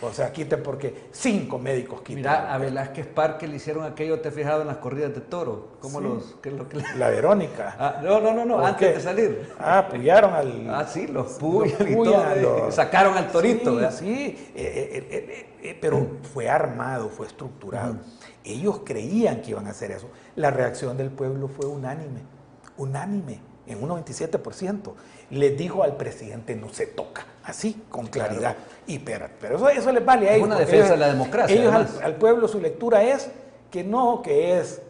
S2: O sea, quiten porque cinco médicos quitan.
S1: Mira, a Velázquez Parque le hicieron aquello, te fijado en las corridas de toro. ¿Cómo los, qué es lo que
S2: La Verónica.
S1: Ah, no, no, no, no antes de salir.
S2: Ah, puyaron al.
S1: Ah, sí, los puyan y todo. Sacaron al torito.
S2: Sí, sí. Eh, eh, eh, pero fue armado, fue estructurado. Ellos creían que iban a hacer eso. La reacción del pueblo fue unánime. Unánime, en un 97% le dijo al presidente no se toca, así, con claridad. Y pero, pero eso, les vale a ellos.
S1: Es una defensa de la democracia.
S2: Ellos al, pueblo su lectura es que no, que es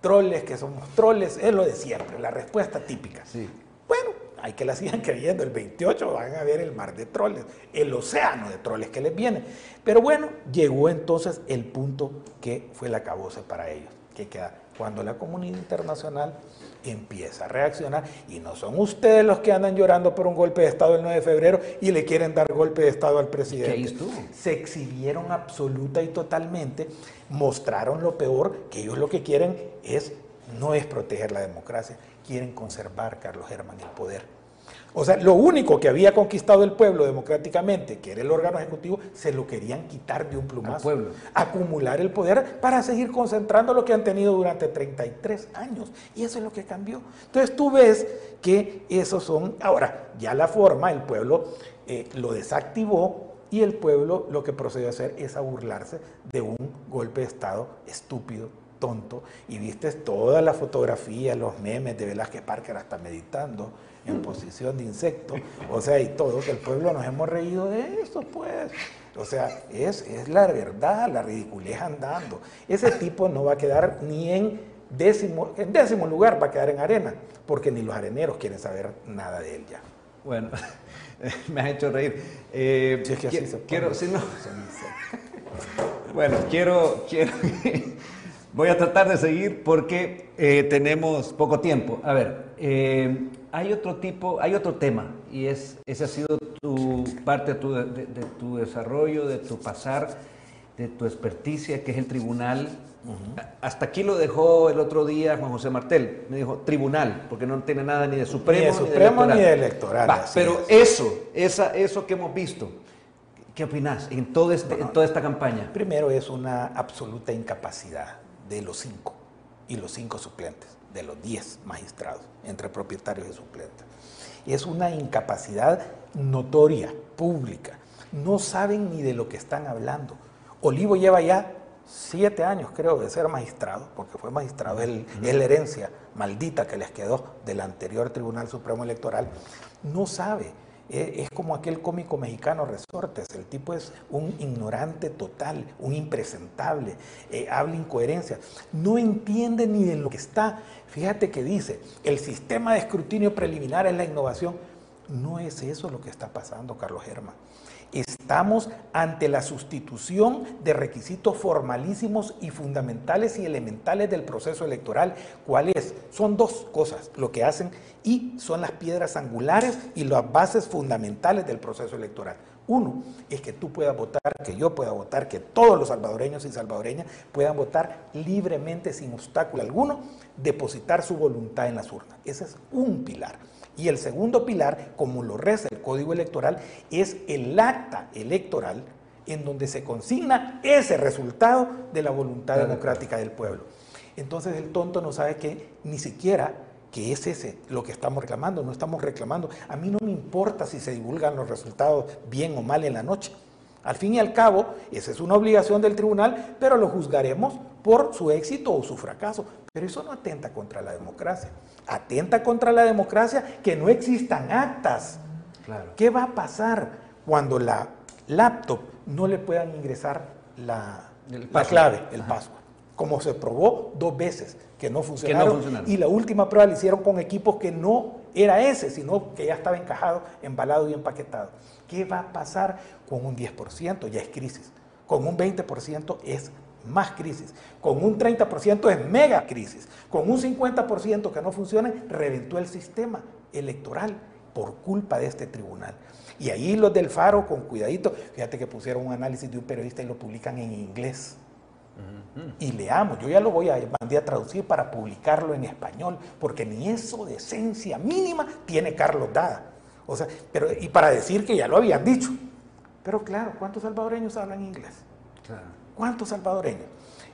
S2: troles, que somos troles, es lo de siempre, la respuesta típica.
S1: Sí.
S2: Bueno, hay que la sigan creyendo, el 28 van a ver el mar de troles, el océano de troles que les viene. Pero bueno, llegó entonces el punto que fue la cabose para ellos, que queda cuando la comunidad internacional empieza a reaccionar y no son ustedes los que andan llorando por un golpe de Estado el 9 de febrero y le quieren dar golpe de Estado al presidente. Se exhibieron absoluta y totalmente, mostraron lo peor, que ellos lo que quieren es, no es proteger la democracia, quieren conservar, Carlos Germán, el poder o sea, lo único que había conquistado el pueblo democráticamente, que era el órgano ejecutivo, se lo querían quitar de un plumazo.
S1: pueblo.
S2: Acumular el poder para seguir concentrando lo que han tenido durante 33 años. Y eso es lo que cambió. Entonces tú ves que esos son, ahora, ya la forma, el pueblo eh, lo desactivó y el pueblo lo que procedió a hacer es a burlarse de un golpe de Estado estúpido, tonto. Y viste toda la fotografía, los memes de Velázquez Parker hasta meditando en posición de insecto, o sea, y todo, que el pueblo nos hemos reído de eso, pues. O sea, es, es la verdad, la ridiculez andando. Ese tipo no va a quedar ni en décimo, en décimo lugar, va a quedar en arena, porque ni los areneros quieren saber nada de él ya.
S1: Bueno, me has hecho reír. Eh,
S2: es que así se
S1: quiero, si no, bueno, quiero, quiero voy a tratar de seguir porque eh, tenemos poco tiempo. A ver, eh, hay otro tipo, hay otro tema, y es, ese ha sido tu parte de tu, de, tu desarrollo, de tu pasar, de tu experticia, que es el tribunal. Hasta aquí lo dejó el otro día Juan José Martel. Me dijo tribunal, porque no tiene nada ni de Supremo
S2: ni de Supremo ni de electoral.
S1: pero eso, esa, eso que hemos visto, ¿qué opinas en, todo este, en toda esta campaña?
S2: Primero es una absoluta incapacidad de los cinco y los cinco suplentes de los 10 magistrados, entre propietarios y suplentes. Es una incapacidad notoria, pública. No saben ni de lo que están hablando. Olivo lleva ya siete años, creo, de ser magistrado, porque fue magistrado, es la herencia maldita que les quedó del anterior Tribunal Supremo Electoral. No sabe es como aquel cómico mexicano Resortes, el tipo es un ignorante total, un impresentable, eh, habla incoherencia, no entiende ni de lo que está. Fíjate que dice, el sistema de escrutinio preliminar es la innovación. No es eso lo que está pasando, Carlos Germán. Estamos ante la sustitución de requisitos formalísimos y fundamentales y elementales del proceso electoral. ¿Cuáles? Son dos cosas lo que hacen y son las piedras angulares y las bases fundamentales del proceso electoral. Uno es que tú puedas votar, que yo pueda votar, que todos los salvadoreños y salvadoreñas puedan votar libremente sin obstáculo alguno, depositar su voluntad en las urnas. Ese es un pilar. Y el segundo pilar, como lo reza el Código Electoral, es el acta electoral en donde se consigna ese resultado de la voluntad democrática del pueblo. Entonces el tonto no sabe que ni siquiera que es ese lo que estamos reclamando, no estamos reclamando. A mí no me importa si se divulgan los resultados bien o mal en la noche. Al fin y al cabo, esa es una obligación del tribunal, pero lo juzgaremos por su éxito o su fracaso. Pero eso no atenta contra la democracia. Atenta contra la democracia que no existan actas. ¿Qué va a pasar cuando la laptop no le puedan ingresar la, clave, el password? como se probó dos veces que no funcionaron. Y la última prueba la hicieron con equipos que no era ese, sino que ya estaba encajado, embalado y empaquetado. ¿Qué va a pasar con un 10%? Ya es crisis. Con un 20% es más crisis. Con un 30% es mega crisis. Con un 50% que no funcione, reventó el sistema electoral por culpa de este tribunal. Y ahí los del Faro, con cuidadito, fíjate que pusieron un análisis de un periodista y lo publican en inglés. Y leamos, yo ya lo voy a mandar a traducir para publicarlo en español, porque ni eso de esencia mínima tiene Carlos Dada. O sea, pero, y para decir que ya lo habían dicho. Pero claro, ¿cuántos salvadoreños hablan inglés? ¿Cuántos salvadoreños?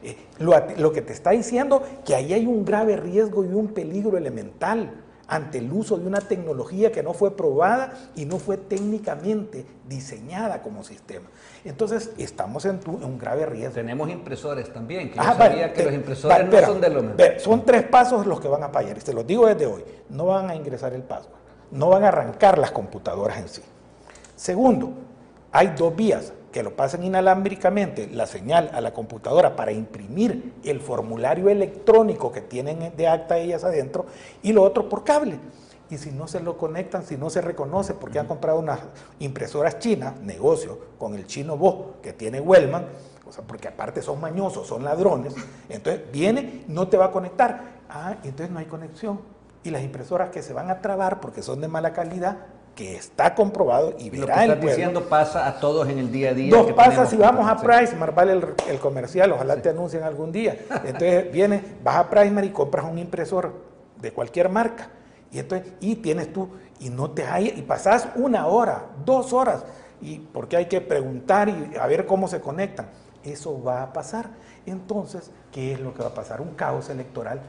S2: Eh, lo, lo, que te está diciendo que ahí hay un grave riesgo y un peligro elemental ante el uso de una tecnología que no fue probada y no fue técnicamente diseñada como sistema. Entonces, estamos en, un grave riesgo.
S1: Tenemos impresores también, que yo ah, sabía que los impresores no son de lo mismo.
S2: Son tres pasos los que van a fallar, y te los digo desde hoy. No van a ingresar el password, no van a arrancar las computadoras en sí. Segundo, hay dos vías que lo pasen inalámbricamente la señal a la computadora para imprimir el formulario electrónico que tienen de acta ellas adentro y lo otro por cable. Y si no se lo conectan, si no se reconoce porque han comprado unas impresoras chinas, negocio con el chino Bo que tiene Wellman, o sea, porque aparte son mañosos, son ladrones, entonces viene, no te va a conectar. Ah, entonces no hay conexión. Y las impresoras que se van a trabar porque son de mala calidad, que está comprobado y verá
S1: Lo que estás diciendo pasa a todos en el día a día.
S2: Dos pasa si vamos a Pricemar, vale el, comercial, ojalá te anuncien algún día. Entonces viene, vas a Pricemar y compras un impresor de cualquier marca. Y, entonces, y tienes tú, y no te hay, y pasas una hora, dos horas, y porque hay que preguntar y a ver cómo se conectan. Eso va a pasar. Entonces, ¿qué es lo que va a pasar? Un caos electoral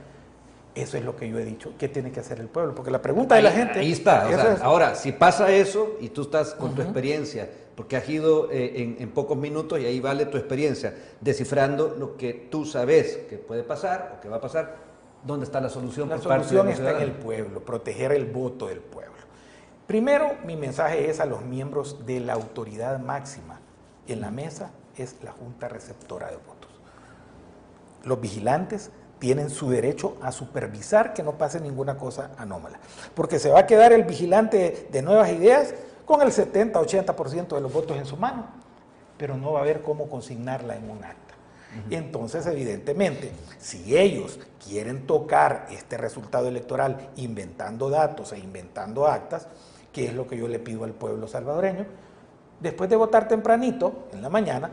S2: eso es lo que yo he dicho. ¿Qué tiene que hacer el pueblo? Porque la pregunta de la gente...
S1: Ahí está. Ahora, si pasa eso y tú estás con tu experiencia, porque has ido eh, en, pocos minutos y ahí vale tu experiencia, descifrando lo que tú sabes que puede pasar o que va a pasar, ¿dónde está la solución?
S2: La solución está en el pueblo, proteger el voto del pueblo. Primero, mi mensaje es a los miembros de la autoridad máxima. En la mesa es la Junta Receptora de Votos. Los vigilantes tienen su derecho a supervisar que no pase ninguna cosa anómala. Porque se va a quedar el vigilante de nuevas ideas con el 70-80% de los votos en su mano, pero no va a haber cómo consignarla en un acta. Entonces, evidentemente, si ellos quieren tocar este resultado electoral inventando datos e inventando actas, que es lo que yo le pido al pueblo salvadoreño, después de votar tempranito, en la mañana,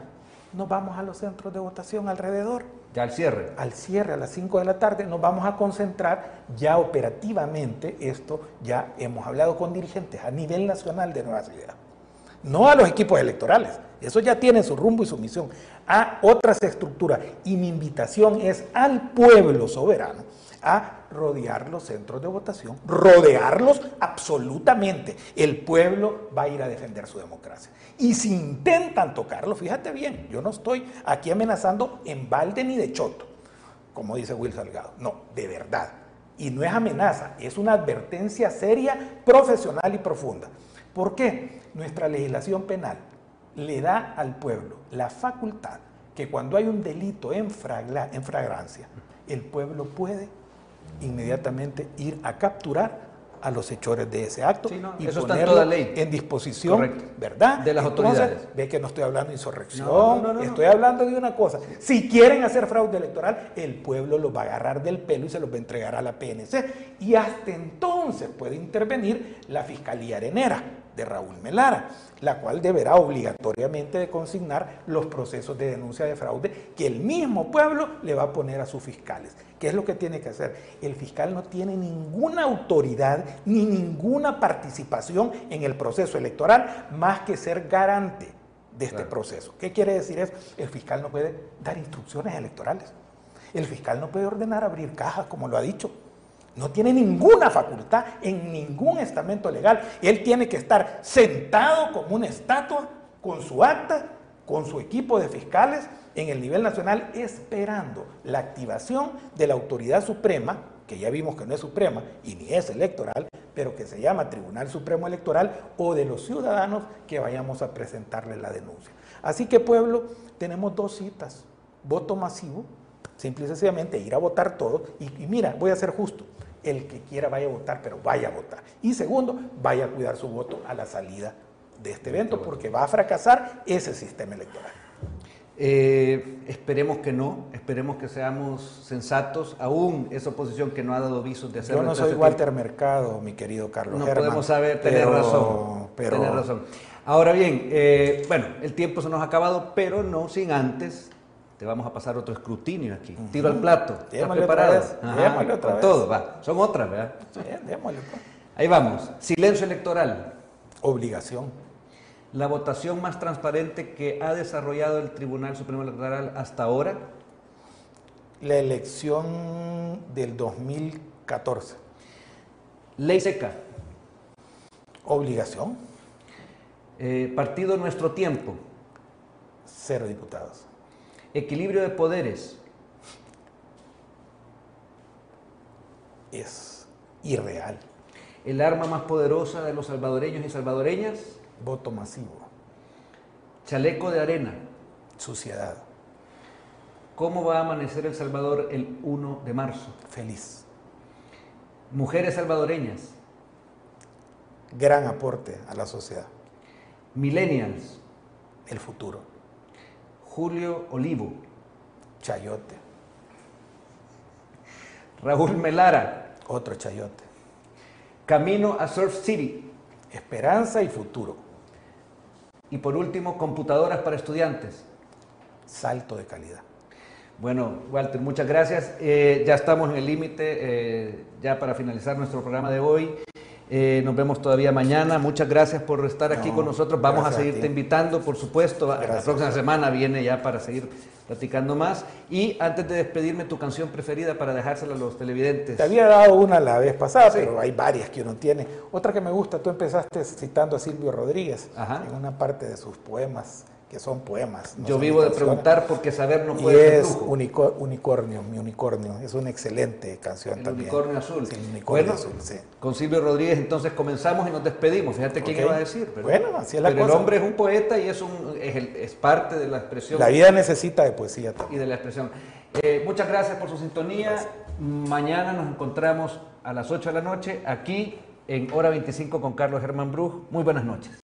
S2: nos vamos a los centros de votación alrededor
S1: ya al cierre.
S2: Al cierre, a las 5 de la tarde, nos vamos a concentrar ya operativamente, esto ya hemos hablado con dirigentes a nivel nacional de Nueva Ciudad. No a los equipos electorales, eso ya tiene su rumbo y su misión, a otras estructuras. Y mi invitación es al pueblo soberano a rodear los centros de votación, rodearlos absolutamente. El pueblo va a ir a defender su democracia. Y si intentan tocarlo, fíjate bien, yo no estoy aquí amenazando en balde ni de choto, como dice Will Salgado. No, de verdad. Y no es amenaza, es una advertencia seria, profesional y profunda. ¿Por qué? Nuestra legislación penal le da al pueblo la facultad que cuando hay un delito en, en fragrancia, el pueblo puede inmediatamente ir a capturar a los hechores de ese acto
S1: y eso ponerlo está ley.
S2: en disposición, ¿verdad?
S1: De las autoridades.
S2: Ve que no estoy hablando de insurrección, estoy hablando de una cosa. Si quieren hacer fraude electoral, el pueblo los va a agarrar del pelo y se los va a entregar a la PNC. Y hasta entonces puede intervenir la Fiscalía Arenera de Raúl Melara, la cual deberá obligatoriamente de consignar los procesos de denuncia de fraude que el mismo pueblo le va a poner a sus fiscales. ¿Qué es lo que tiene que hacer? El fiscal no tiene ninguna autoridad ni ninguna participación en el proceso electoral más que ser garante de este proceso. ¿Qué quiere decir eso? El fiscal no puede dar instrucciones electorales. El fiscal no puede ordenar abrir cajas, como lo ha dicho. No tiene ninguna facultad en ningún estamento legal. Él tiene que estar sentado como una estatua con su acta, con su equipo de fiscales en el nivel nacional, esperando la activación de la autoridad suprema, que ya vimos que no es suprema y ni es electoral, pero que se llama Tribunal Supremo Electoral, o de los ciudadanos que vayamos a presentarle la denuncia. Así que pueblo, tenemos dos citas, voto masivo Simple y sencillamente ir a votar todo. Y, y mira, voy a ser justo. El que quiera vaya a votar, pero vaya a votar. Y segundo, vaya a cuidar su voto a la salida de este evento, porque va a fracasar ese sistema electoral.
S1: Eh, esperemos que no, esperemos que seamos sensatos, aún esa oposición que no ha dado visos de hacer
S2: Yo no soy Walter Mercado, mi querido Carlos
S1: No
S2: Herman,
S1: podemos saber, tener
S2: pero-
S1: razón.
S2: pero-
S1: tener razón. Ahora bien, eh, bueno, el tiempo se nos ha acabado, pero no sin antes. Te vamos a pasar otro escrutinio aquí. Tiro al plato. ¿Estás preparado? Ajá,
S2: démosle otra
S1: con
S2: vez.
S1: todo, va. Son otras, ¿verdad?
S2: Sí, démosle, pues.
S1: Ahí vamos. Silencio electoral.
S2: Obligación.
S1: La votación más transparente que ha desarrollado el Tribunal Supremo Electoral hasta ahora.
S2: La elección del 2014.
S1: Ley seca.
S2: Obligación.
S1: Eh, partido Nuestro Tiempo.
S2: Cero diputados.
S1: Equilibrio de poderes.
S2: Es irreal.
S1: El arma más poderosa de los salvadoreños y salvadoreñas.
S2: Voto masivo.
S1: Chaleco de arena.
S2: Suciedad.
S1: ¿Cómo va a amanecer El Salvador el 1 de marzo?
S2: Feliz.
S1: Mujeres salvadoreñas.
S2: Gran aporte a la sociedad.
S1: Millennials.
S2: El futuro.
S1: Julio Olivo.
S2: Chayote.
S1: Raúl Melara.
S2: Otro chayote.
S1: Camino a Surf City.
S2: Esperanza y futuro.
S1: Y por último, computadoras para estudiantes.
S2: Salto de calidad.
S1: Bueno, Walter, muchas gracias. Eh, ya estamos en el límite, eh, ya para finalizar nuestro programa de hoy. Eh, nos vemos todavía mañana. Muchas gracias por estar aquí
S2: No,
S1: con nosotros. Vamos a seguirte invitando, por supuesto. La próxima semana viene ya para seguir platicando más. Y antes de despedirme, tu canción preferida para dejársela a los televidentes.
S2: Te había dado una la vez pasada,
S1: Sí.
S2: pero hay varias que uno tiene. Otra que me gusta, tú empezaste citando a Silvio Rodríguez
S1: Ajá.
S2: en una parte de sus poemas, que son poemas. no
S1: Yo
S2: son
S1: vivo de preguntar porque saber no
S2: Y
S1: puede ser
S2: es unico- Unicornio, mi unicornio. Es una excelente canción
S1: El
S2: también.
S1: unicornio azul.
S2: Sí, el unicornio
S1: Bueno,
S2: azul, sí.
S1: Con Silvio Rodríguez entonces comenzamos y nos despedimos. Fíjate quién
S2: Ok.
S1: iba a decir.
S2: Bueno, así es la
S1: Pero el
S2: cosa.
S1: hombre es un poeta y es, un, es, el- es parte de la expresión
S2: La vida necesita de poesía
S1: y
S2: también.
S1: de la expresión. Eh, muchas gracias por su sintonía. Mañana nos encontramos a las 8 de la noche aquí en Hora 25 con Carlos Germán Bruj. Muy buenas noches.